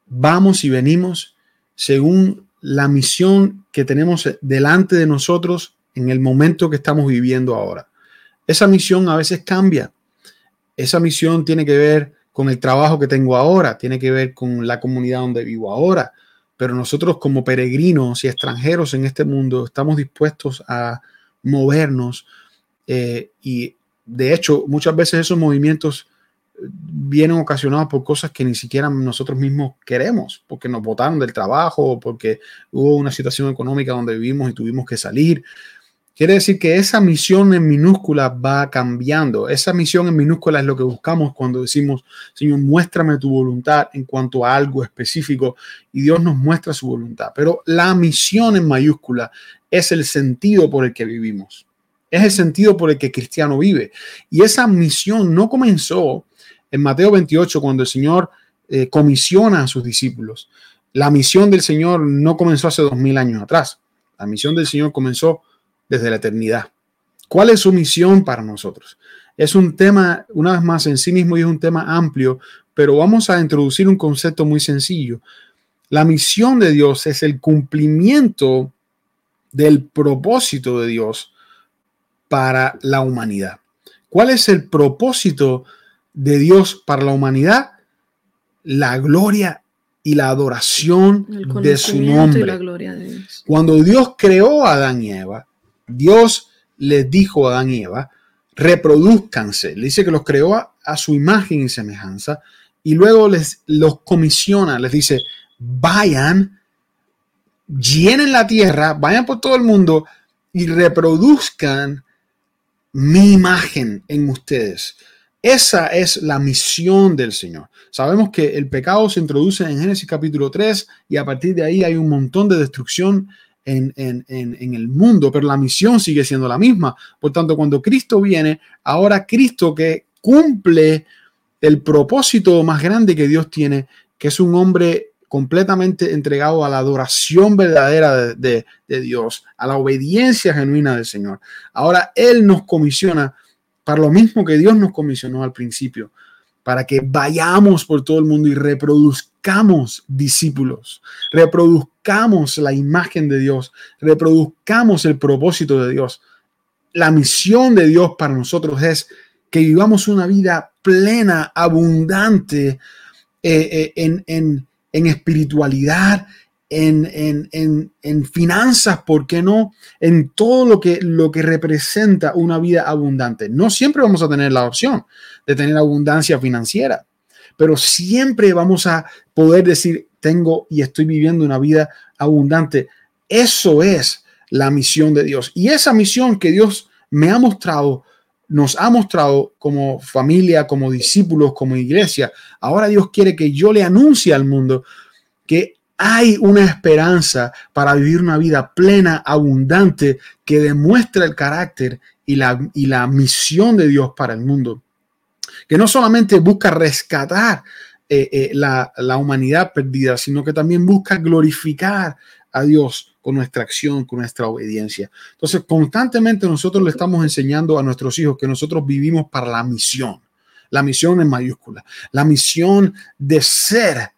vamos y venimos según la misión que tenemos delante de nosotros en el momento que estamos viviendo ahora. Esa misión a veces cambia. Esa misión tiene que ver con el trabajo que tengo ahora, tiene que ver con la comunidad donde vivo ahora, pero nosotros como peregrinos y extranjeros en este mundo estamos dispuestos a movernos eh, y de hecho muchas veces esos movimientos eh, vienen ocasionados por cosas que ni siquiera nosotros mismos queremos, porque nos botaron del trabajo, porque hubo una situación económica donde vivimos y tuvimos que salir. Quiere decir que esa misión en minúscula va cambiando. Esa misión en minúscula es lo que buscamos cuando decimos, Señor, muéstrame tu voluntad en cuanto a algo específico y Dios nos muestra su voluntad. Pero la misión en mayúscula es el sentido por el que vivimos. Es el sentido por el que cristiano vive. Y esa misión no comenzó en Mateo 28 cuando el Señor eh, comisiona a sus discípulos. La misión del Señor no comenzó hace dos mil años atrás. La misión del Señor comenzó desde la eternidad. ¿Cuál es su misión para nosotros? Es un tema, una vez más, en sí mismo y es un tema amplio, pero vamos a introducir un concepto muy sencillo. La misión de Dios es el cumplimiento del propósito de Dios para la humanidad. ¿Cuál es el propósito de Dios para la humanidad? La gloria y la adoración de su nombre. Cuando Dios creó a Adán y Eva, Dios les dijo a Adán y Eva, reproduzcanse. Le dice que los creó a, su imagen y semejanza y luego les los comisiona, les dice, vayan, llenen la tierra, vayan por todo el mundo y reproduzcan mi imagen en ustedes. Esa es la misión del Señor. Sabemos que el pecado se introduce en Génesis capítulo 3 y a partir de ahí hay un montón de destrucción en, el mundo, pero la misión sigue siendo la misma. Por tanto, cuando Cristo viene, ahora Cristo que cumple el propósito más grande que Dios tiene, que es un hombre completamente entregado a la adoración verdadera de, Dios, a la obediencia genuina del Señor. Ahora Él nos comisiona para lo mismo que Dios nos comisionó al principio, para que vayamos por todo el mundo y reproduzcamos discípulos, reproduzcamos la imagen de Dios, reproduzcamos el propósito de Dios. La misión de Dios para nosotros es que vivamos una vida plena, abundante eh, eh, en en espiritualidad, en, en, finanzas, ¿por qué no? En todo lo que, lo que representa una vida abundante. No siempre vamos a tener la opción de tener abundancia financiera, pero siempre vamos a poder decir, tengo y estoy viviendo una vida abundante. Eso es la misión de Dios. Y esa misión que Dios me ha mostrado, nos ha mostrado como familia, como discípulos, como iglesia. Ahora Dios quiere que yo le anuncie al mundo que hay una esperanza para vivir una vida plena, abundante, que demuestra el carácter y la, y la misión de Dios para el mundo. Que no solamente busca rescatar eh, eh, la, la humanidad perdida, sino que también busca glorificar a Dios con nuestra acción, con nuestra obediencia. Entonces, constantemente nosotros le estamos enseñando a nuestros hijos que nosotros vivimos para la misión. La misión en mayúscula. La misión de ser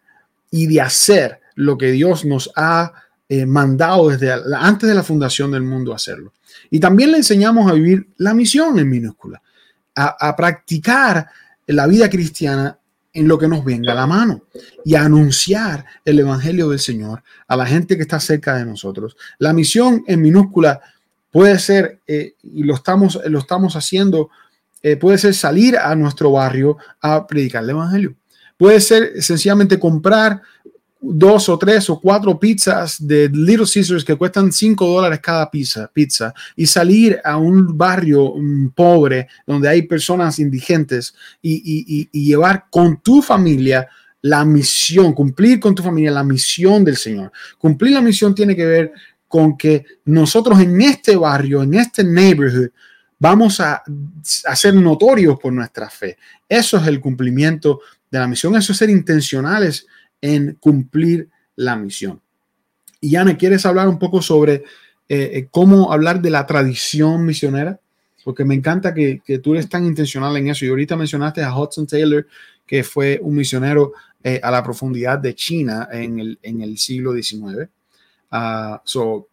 y de hacer lo que Dios nos ha eh, mandado desde antes de la fundación del mundo hacerlo. Y también le enseñamos a vivir la misión en minúscula, a, a practicar la vida cristiana en lo que nos venga a la mano y anunciar el Evangelio del Señor a la gente que está cerca de nosotros. La misión en minúscula puede ser, eh, y lo estamos, lo estamos haciendo, eh, puede ser salir a nuestro barrio a predicar el Evangelio. Puede ser sencillamente comprar dos o tres o cuatro pizzas de Little Caesars que cuestan cinco dólares cada pizza, pizza y salir a un barrio mm, pobre donde hay personas indigentes y, llevar con tu familia la misión, cumplir con tu familia la misión del Señor. Cumplir la misión tiene que ver con que nosotros en este barrio, en este neighborhood, vamos a, a ser notorios por nuestra fe. Eso es el cumplimiento de la misión, eso es ser intencionales en cumplir la misión. Y Ana, ¿quieres hablar un poco sobre eh, eh, cómo hablar de la tradición misionera? Porque me encanta que, tú eres tan intencional en eso. Y ahorita mencionaste a Hudson Taylor, que fue un misionero eh, a la profundidad de China en el, en el siglo XIX. Ah, so,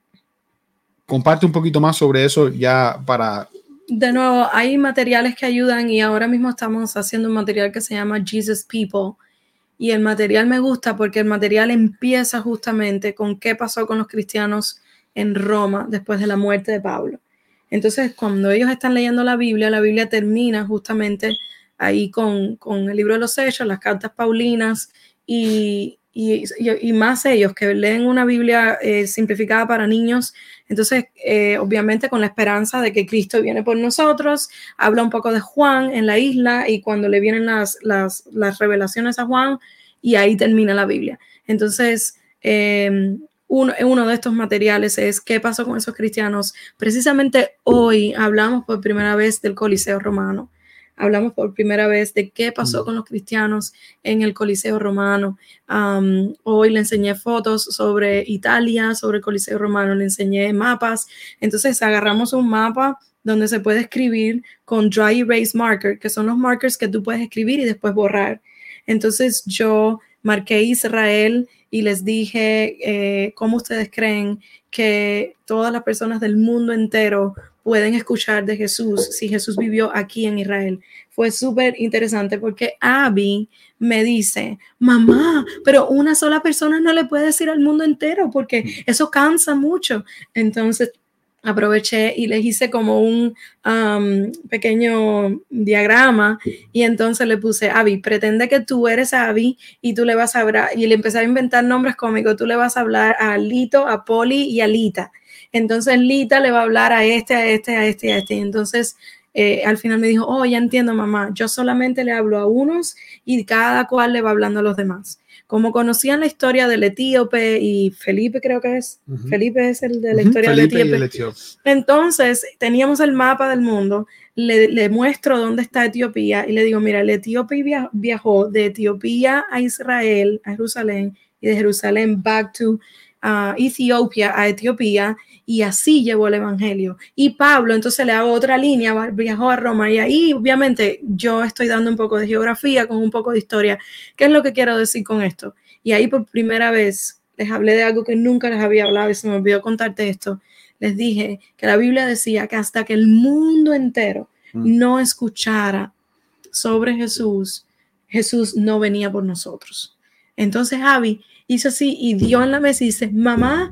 comparte un poquito más sobre eso ya para... De nuevo, hay materiales que ayudan y ahora mismo estamos haciendo un material que se llama Jesus People, y el material me gusta porque el material empieza justamente con qué pasó con los cristianos en Roma después de la muerte de Pablo. Entonces, cuando ellos están leyendo la Biblia, la Biblia termina justamente ahí con, el libro de los Hechos, las cartas Paulinas y, y, más ellos que leen una Biblia eh, simplificada para niños. Entonces, eh, obviamente con la esperanza de que Cristo viene por nosotros, habla un poco de Juan en la isla y cuando le vienen las, las, revelaciones a Juan y ahí termina la Biblia. Entonces, em, uno, uno de estos materiales es qué pasó con esos cristianos. Precisamente hoy hablamos por primera vez del Coliseo Romano hablamos por primera vez de qué pasó con los cristianos en el Coliseo Romano. hoy le enseñé fotos sobre Italia, sobre el Coliseo Romano, le enseñé mapas. Entonces agarramos un mapa donde se puede escribir con dry erase marker, que son los markers que tú puedes escribir y después borrar. Entonces yo marqué Israel y les dije eh, cómo ustedes creen que todas las personas del mundo entero pueden escuchar de Jesús si Jesús vivió aquí en Israel. Fue súper interesante porque Abby me dice, mamá, pero una sola persona no le puede decir al mundo entero porque eso cansa mucho. Entonces aproveché y les hice como un pequeño diagrama y entonces le puse, Abby, pretende que tú eres Abby y tú le vas a hablar, y le empecé a inventar nombres cómicos, tú le vas a hablar a Lito, a Poli y a Lita. Entonces Lita le va a hablar a este, a este, a este, a este. Y entonces eh, al final me dijo, oh, ya entiendo, mamá, yo solamente le hablo a unos y cada cual le va hablando a los demás. Como conocían la historia del etíope y Felipe creo que es, Felipe es el de la historia del etíope. Entonces teníamos el mapa del mundo, le, le, muestro dónde está Etiopía y le digo, mira, el etíope viajó de Etiopía a Israel, a Jerusalén, y de Jerusalén back to a Etiopía, a Etiopía, y así llevó el Evangelio. Y Pablo, entonces le hago otra línea, viajó a Roma, y ahí obviamente yo estoy dando un poco de geografía con un poco de historia. ¿Qué es lo que quiero decir con esto? Y ahí por primera vez les hablé de algo que nunca les había hablado y se me olvidó contarte esto. Les dije que la Biblia decía que hasta que el mundo entero mm. no escuchara sobre Jesús, Jesús no venía por nosotros. Entonces, Javi, hizo así y dio en la mesa y dice, mamá,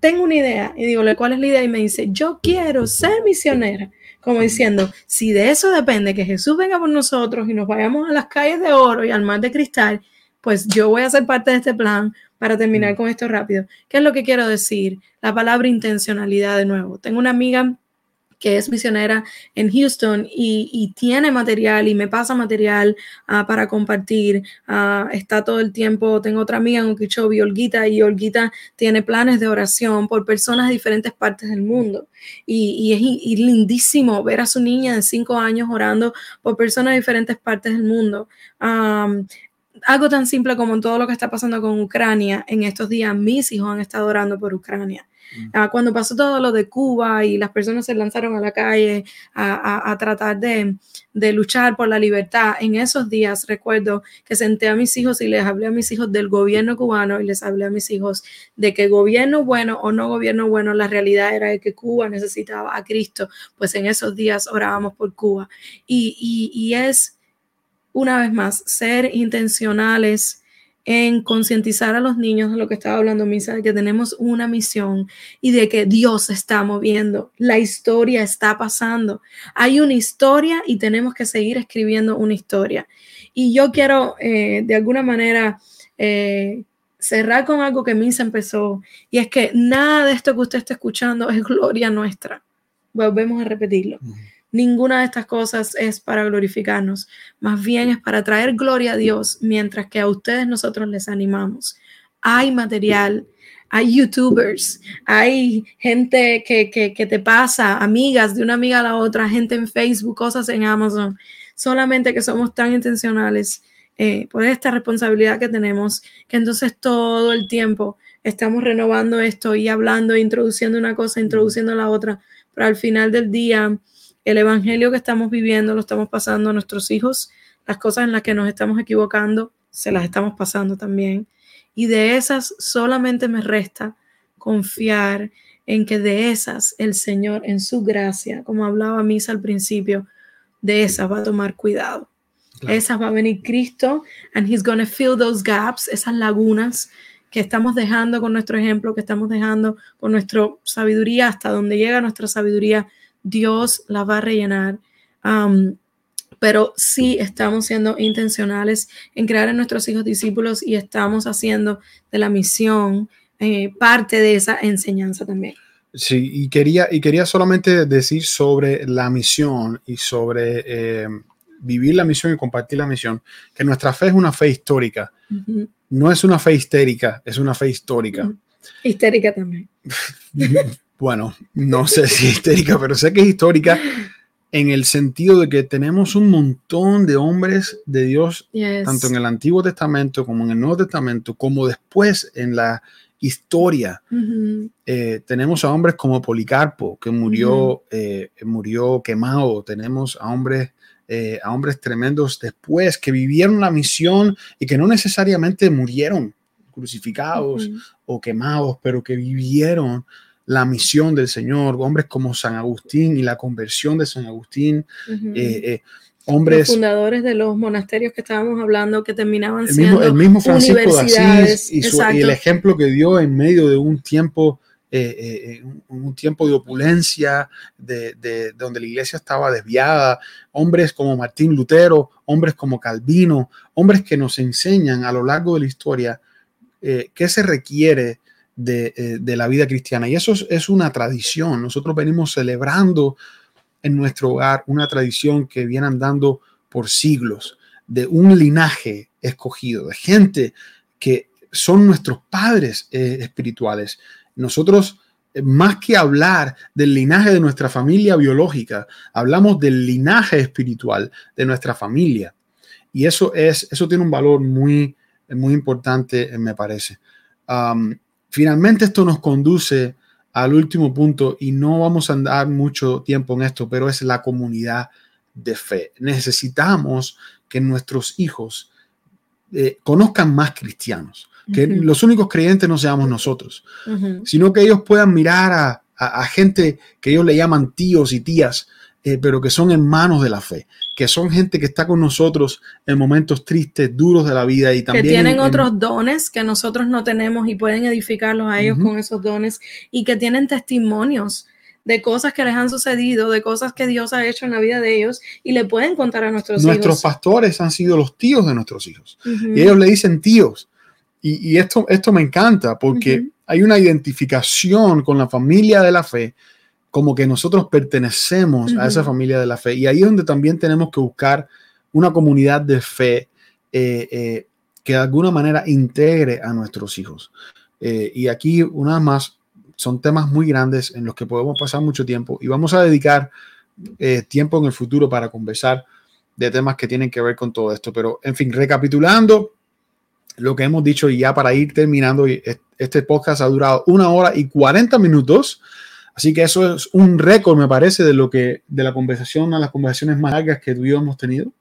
tengo una idea. Y digo, ¿cuál es la idea? Y me dice, yo quiero ser misionera. Como diciendo, si de eso depende que Jesús venga por nosotros y nos vayamos a las calles de oro y al mar de cristal, pues yo voy a ser parte de este plan para terminar mm. con esto rápido. ¿Qué es lo que quiero decir? La palabra intencionalidad de nuevo. Tengo una amiga que es misionera en Houston y, tiene material y me pasa material ah, para compartir. Ah, está todo el tiempo, tengo otra amiga en Okeechobee, Olguita, y Olguita tiene planes de oración por personas de diferentes partes del mundo. Y, es lindísimo ver a su niña de cinco años orando por personas de diferentes partes del mundo. algo tan simple como todo lo que está pasando con Ucrania en estos días, mis hijos han estado orando por Ucrania. Ah, cuando pasó todo lo de Cuba y las personas se lanzaron a la calle a, tratar de, luchar por la libertad, en esos días recuerdo que senté a mis hijos y les hablé a mis hijos del gobierno cubano y les hablé a mis hijos de que gobierno bueno o no gobierno bueno, la realidad era que Cuba necesitaba a Cristo, pues en esos días orábamos por Cuba. y es, una vez más, ser intencionales en concientizar a los niños de lo que estaba hablando Misa, de que tenemos una misión y de que Dios está moviendo, la historia está pasando. Hay una historia y tenemos que seguir escribiendo una historia. Y yo quiero eh, de alguna manera eh, cerrar con algo que Misa empezó, y es que nada de esto que usted está escuchando es gloria nuestra. Volvemos a repetirlo. Ninguna de estas cosas es para glorificarnos, más bien es para traer gloria a Dios, mientras que a ustedes nosotros les animamos. Hay material, hay youtubers, hay gente que, que, te pasa, amigas de una amiga a la otra, gente en Facebook, cosas en Amazon. Solamente que somos tan intencionales eh, por esta responsabilidad que tenemos, que entonces todo el tiempo estamos renovando esto y hablando, introduciendo una cosa, introduciendo la otra, pero al final del día el evangelio que estamos viviendo lo estamos pasando a nuestros hijos, las cosas en las que nos estamos equivocando, se las estamos pasando también. Y de esas solamente me resta confiar en que de esas el Señor en su gracia, como hablaba Misa al principio, de esas va a tomar cuidado. Esas va a venir Cristo and he's to fill those gaps, esas lagunas que estamos dejando con nuestro ejemplo, que estamos dejando con nuestra sabiduría, hasta donde llega nuestra sabiduría Dios la va a rellenar. pero sí estamos siendo intencionales en crear en nuestros hijos discípulos y estamos haciendo de la misión eh, parte de esa enseñanza también. Sí, y quería, y quería solamente decir sobre la misión y sobre eh, vivir la misión y compartir la misión, que nuestra fe es una fe histórica. No es una fe histérica, es una fe histórica. Histérica también. bueno, no sé si histérica, pero sé que es histórica en el sentido de que tenemos un montón de hombres de Dios, tanto en el Antiguo Testamento como en el Nuevo Testamento, como después en la historia. Eh, tenemos a hombres como Policarpo, que murió, eh, murió quemado. Tenemos a hombres, eh, a hombres tremendos después que vivieron la misión y que no necesariamente murieron crucificados o quemados, pero que vivieron la misión del Señor, hombres como San Agustín y la conversión de San Agustín, hombres. Los fundadores de los monasterios que estábamos hablando, que terminaban siendo. el mismo Francisco de Asís y, el ejemplo que dio en medio de un tiempo. Eh, eh, eh, un, tiempo de opulencia, de, donde la iglesia estaba desviada, hombres como Martín Lutero, hombres como Calvino, hombres que nos enseñan a lo largo de la historia qué se requiere de, la vida cristiana. Y eso es, una tradición. Nosotros venimos celebrando en nuestro hogar una tradición que viene andando por siglos, de un linaje escogido, de gente que son nuestros padres eh, espirituales. Nosotros, eh, más que hablar del linaje de nuestra familia biológica, hablamos del linaje espiritual de nuestra familia. Y eso, es, eso tiene un valor muy, muy importante, eh, me parece. Finalmente esto nos conduce al último punto, y no vamos a andar mucho tiempo en esto, pero es la comunidad de fe. Necesitamos que nuestros hijos eh, conozcan más cristianos, que los únicos creyentes no seamos nosotros, sino que ellos puedan mirar a, gente que ellos le llaman tíos y tías, eh, pero que son hermanos de la fe, que son gente que está con nosotros en momentos tristes, duros de la vida y también... Que tienen otros dones que nosotros no tenemos y pueden edificarlos a ellos con esos dones y que tienen testimonios de cosas que les han sucedido, de cosas que Dios ha hecho en la vida de ellos y le pueden contar a nuestros, hijos. Nuestros pastores han sido los tíos de nuestros hijos y ellos le dicen tíos. Y, esto, esto me encanta porque hay una identificación con la familia de la fe como que nosotros pertenecemos a esa familia de la fe. Y ahí es donde también tenemos que buscar una comunidad de fe eh, eh, que de alguna manera integre a nuestros hijos. Eh, y aquí, una más, son temas muy grandes en los que podemos pasar mucho tiempo y vamos a dedicar tiempo en el futuro para conversar de temas que tienen que ver con todo esto. Pero, en fin, recapitulando lo que hemos dicho y ya para ir terminando, este podcast ha durado una hora y 40 minutos. Así que eso es un récord, me parece, de lo que de la conversación, a las conversaciones más largas que tú y yo hemos tenido.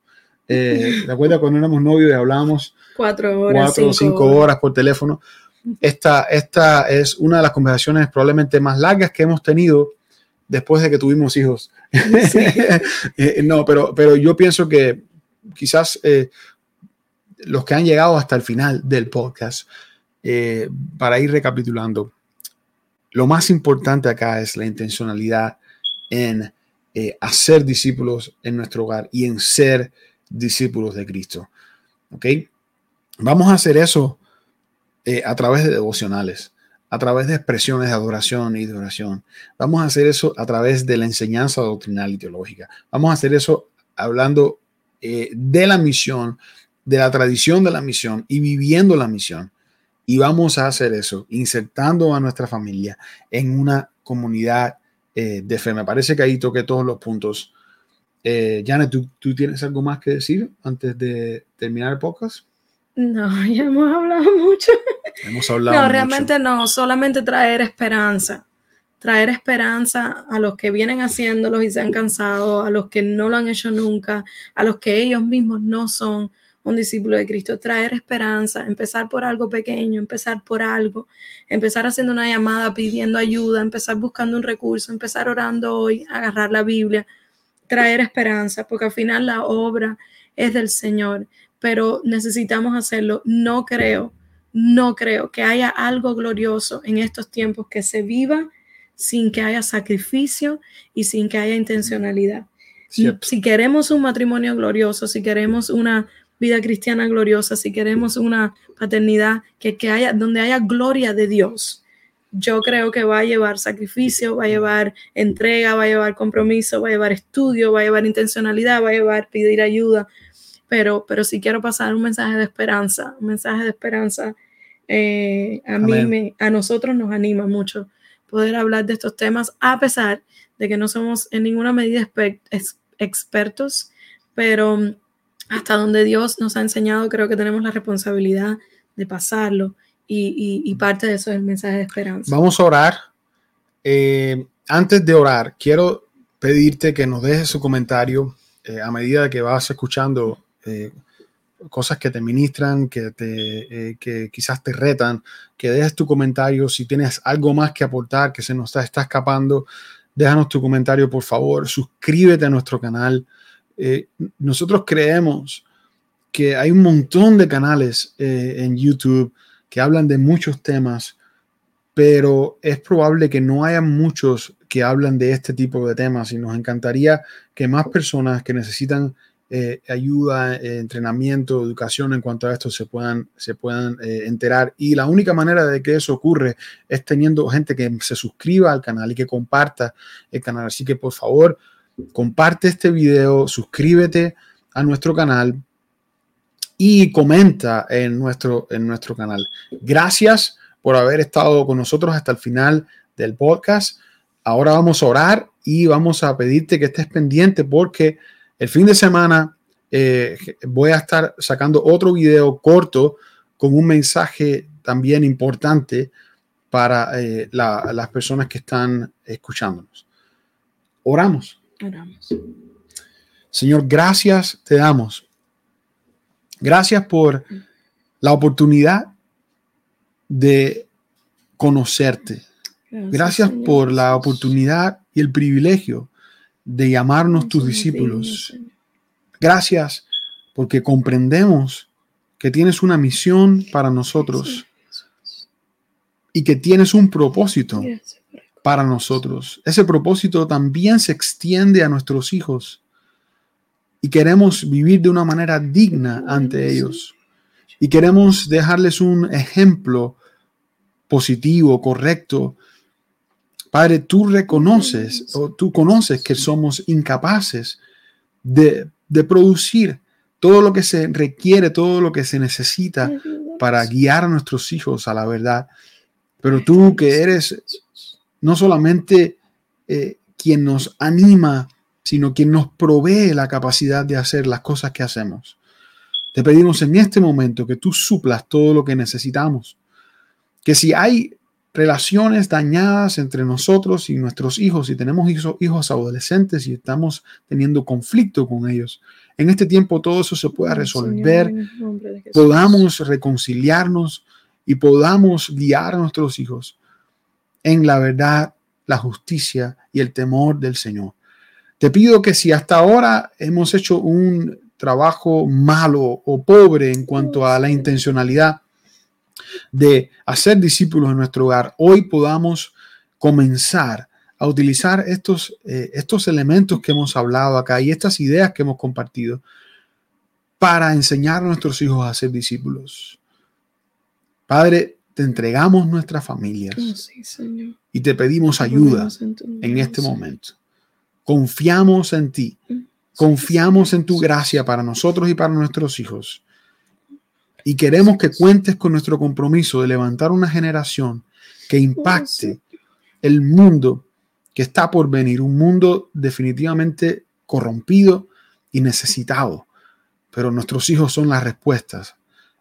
Eh, ¿Te acuerdas cuando éramos novios y hablábamos cuatro horas, cuatro o cinco horas. por teléfono? Esta, esta es una de las conversaciones probablemente más largas que hemos tenido después de que tuvimos hijos. Eh, no, pero, pero yo pienso que quizás eh, los que han llegado hasta el final del podcast, eh, para ir recapitulando, lo más importante acá es la intencionalidad en eh, hacer discípulos en nuestro hogar y en ser discípulos de Cristo. ¿Ok? Vamos a hacer eso eh, a través de devocionales, a través de expresiones de adoración y de oración. Vamos a hacer eso a través de la enseñanza doctrinal y teológica. Vamos a hacer eso hablando eh, de la misión, de la tradición de la misión y viviendo la misión. Y vamos a hacer eso, insertando a nuestra familia en una comunidad eh, de fe. Me parece que ahí toqué todos los puntos. Eh, Janet, ¿tú, ¿tú, tienes algo más que decir antes de terminar el podcast? No, ya hemos hablado mucho. Hemos hablado. No, realmente no, solamente traer esperanza. Traer esperanza a los que vienen haciéndolos y se han cansado, a los que no lo han hecho nunca, a los que ellos mismos no son un discípulo de Cristo, traer esperanza, empezar por algo pequeño, empezar por algo, empezar haciendo una llamada pidiendo ayuda, empezar buscando un recurso, empezar orando hoy, agarrar la Biblia, traer esperanza, porque al final la obra es del Señor, pero necesitamos hacerlo. No creo, no creo que haya algo glorioso en estos tiempos que se viva sin que haya sacrificio y sin que haya intencionalidad. Si queremos un matrimonio glorioso, si queremos una vida cristiana gloriosa, si queremos una paternidad que, que haya, donde haya gloria de Dios, yo creo que va a llevar sacrificio, va a llevar entrega, va a llevar compromiso, va a llevar estudio, va a llevar intencionalidad, va a llevar pedir ayuda. Pero, pero si quiero pasar un mensaje de esperanza, un mensaje de esperanza eh, a mí, me, a nosotros nos anima mucho poder hablar de estos temas, a pesar de que no somos en ninguna medida expertos, pero hasta donde Dios nos ha enseñado, creo que tenemos la responsabilidad de pasarlo y, parte de eso es el mensaje de esperanza. Vamos a orar. Eh, antes de orar, quiero pedirte que nos dejes su comentario eh, a medida que vas escuchando eh, cosas que te ministran, que, te, que quizás te retan, que dejes tu comentario. Si tienes algo más que aportar, que se nos está, está escapando, déjanos tu comentario, por favor. Suscríbete a nuestro canal. Nosotros creemos que hay un montón de canales en YouTube que hablan de muchos temas, pero es probable que no haya muchos que hablan de este tipo de temas y nos encantaría que más personas que necesitan eh, ayuda, eh, entrenamiento, educación en cuanto a esto se puedan, se puedan eh, enterar. Y la única manera de que eso ocurre es teniendo gente que se suscriba al canal y que comparta el canal. Así que por favor, comparte este video, suscríbete a nuestro canal y comenta en nuestro, en nuestro canal. Gracias por haber estado con nosotros hasta el final del podcast. Ahora vamos a orar y vamos a pedirte que estés pendiente porque el fin de semana eh, voy a estar sacando otro video corto con un mensaje también importante para eh, las personas que están escuchándonos. Oramos. Oramos. Señor, gracias te damos Gracias por la oportunidad de conocerte. Gracias, por la oportunidad y el privilegio de llamarnos tus discípulos. Gracias porque comprendemos que tienes una misión para nosotros y que tienes un propósito para nosotros. Ese propósito también se extiende a nuestros hijos y queremos vivir de una manera digna ante ellos. Y queremos dejarles un ejemplo positivo, correcto. Padre, tú reconoces o tú conoces que somos incapaces de, de producir todo lo que se requiere, todo lo que se necesita para guiar a nuestros hijos a la verdad. Pero tú que eres no solamente eh, quien nos anima sino quien nos provee la capacidad de hacer las cosas que hacemos. Te pedimos en este momento que tú suplas todo lo que necesitamos. Que si hay relaciones dañadas entre nosotros y nuestros hijos, si tenemos hijos, hijos adolescentes y estamos teniendo conflicto con ellos, en este tiempo todo eso se pueda resolver, podamos reconciliarnos y podamos guiar a nuestros hijos en la verdad, la justicia y el temor del Señor. Te pido que si hasta ahora hemos hecho un trabajo malo o pobre en cuanto a la intencionalidad de hacer discípulos en nuestro hogar, hoy podamos comenzar a utilizar estos, eh, estos elementos que hemos hablado acá y estas ideas que hemos compartido para enseñar a nuestros hijos a ser discípulos. Padre, te entregamos nuestras familias oh, y te pedimos ayuda en este momento. Confiamos en ti. Confiamos en tu gracia para nosotros y para nuestros hijos. Y queremos que cuentes con nuestro compromiso de levantar una generación que impacte el mundo que está por venir, un mundo definitivamente corrompido y necesitado. Pero nuestros hijos son las respuestas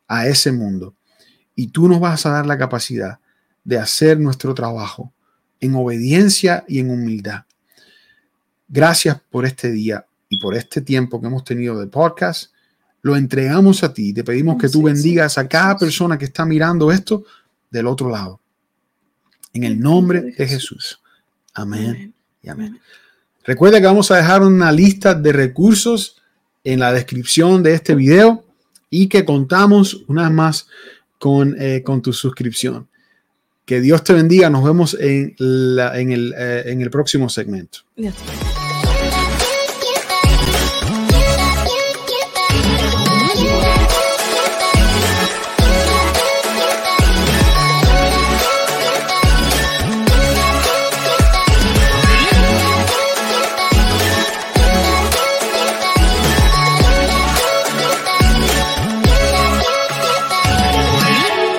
a ese mundo. Y tú nos vas a dar la capacidad de hacer nuestro trabajo en obediencia y en humildad. Gracias por este día y por este tiempo que hemos tenido de podcast. Lo entregamos a ti. Te pedimos que tú bendigas a cada persona que está mirando esto del otro lado. En el nombre de Jesús. Amén y amén. Recuerda que vamos a dejar una lista de recursos en la descripción de este video y que contamos una vez más con, eh, con tu suscripción. Que Dios te bendiga. Nos vemos en, la, en, el, eh, en el próximo segmento.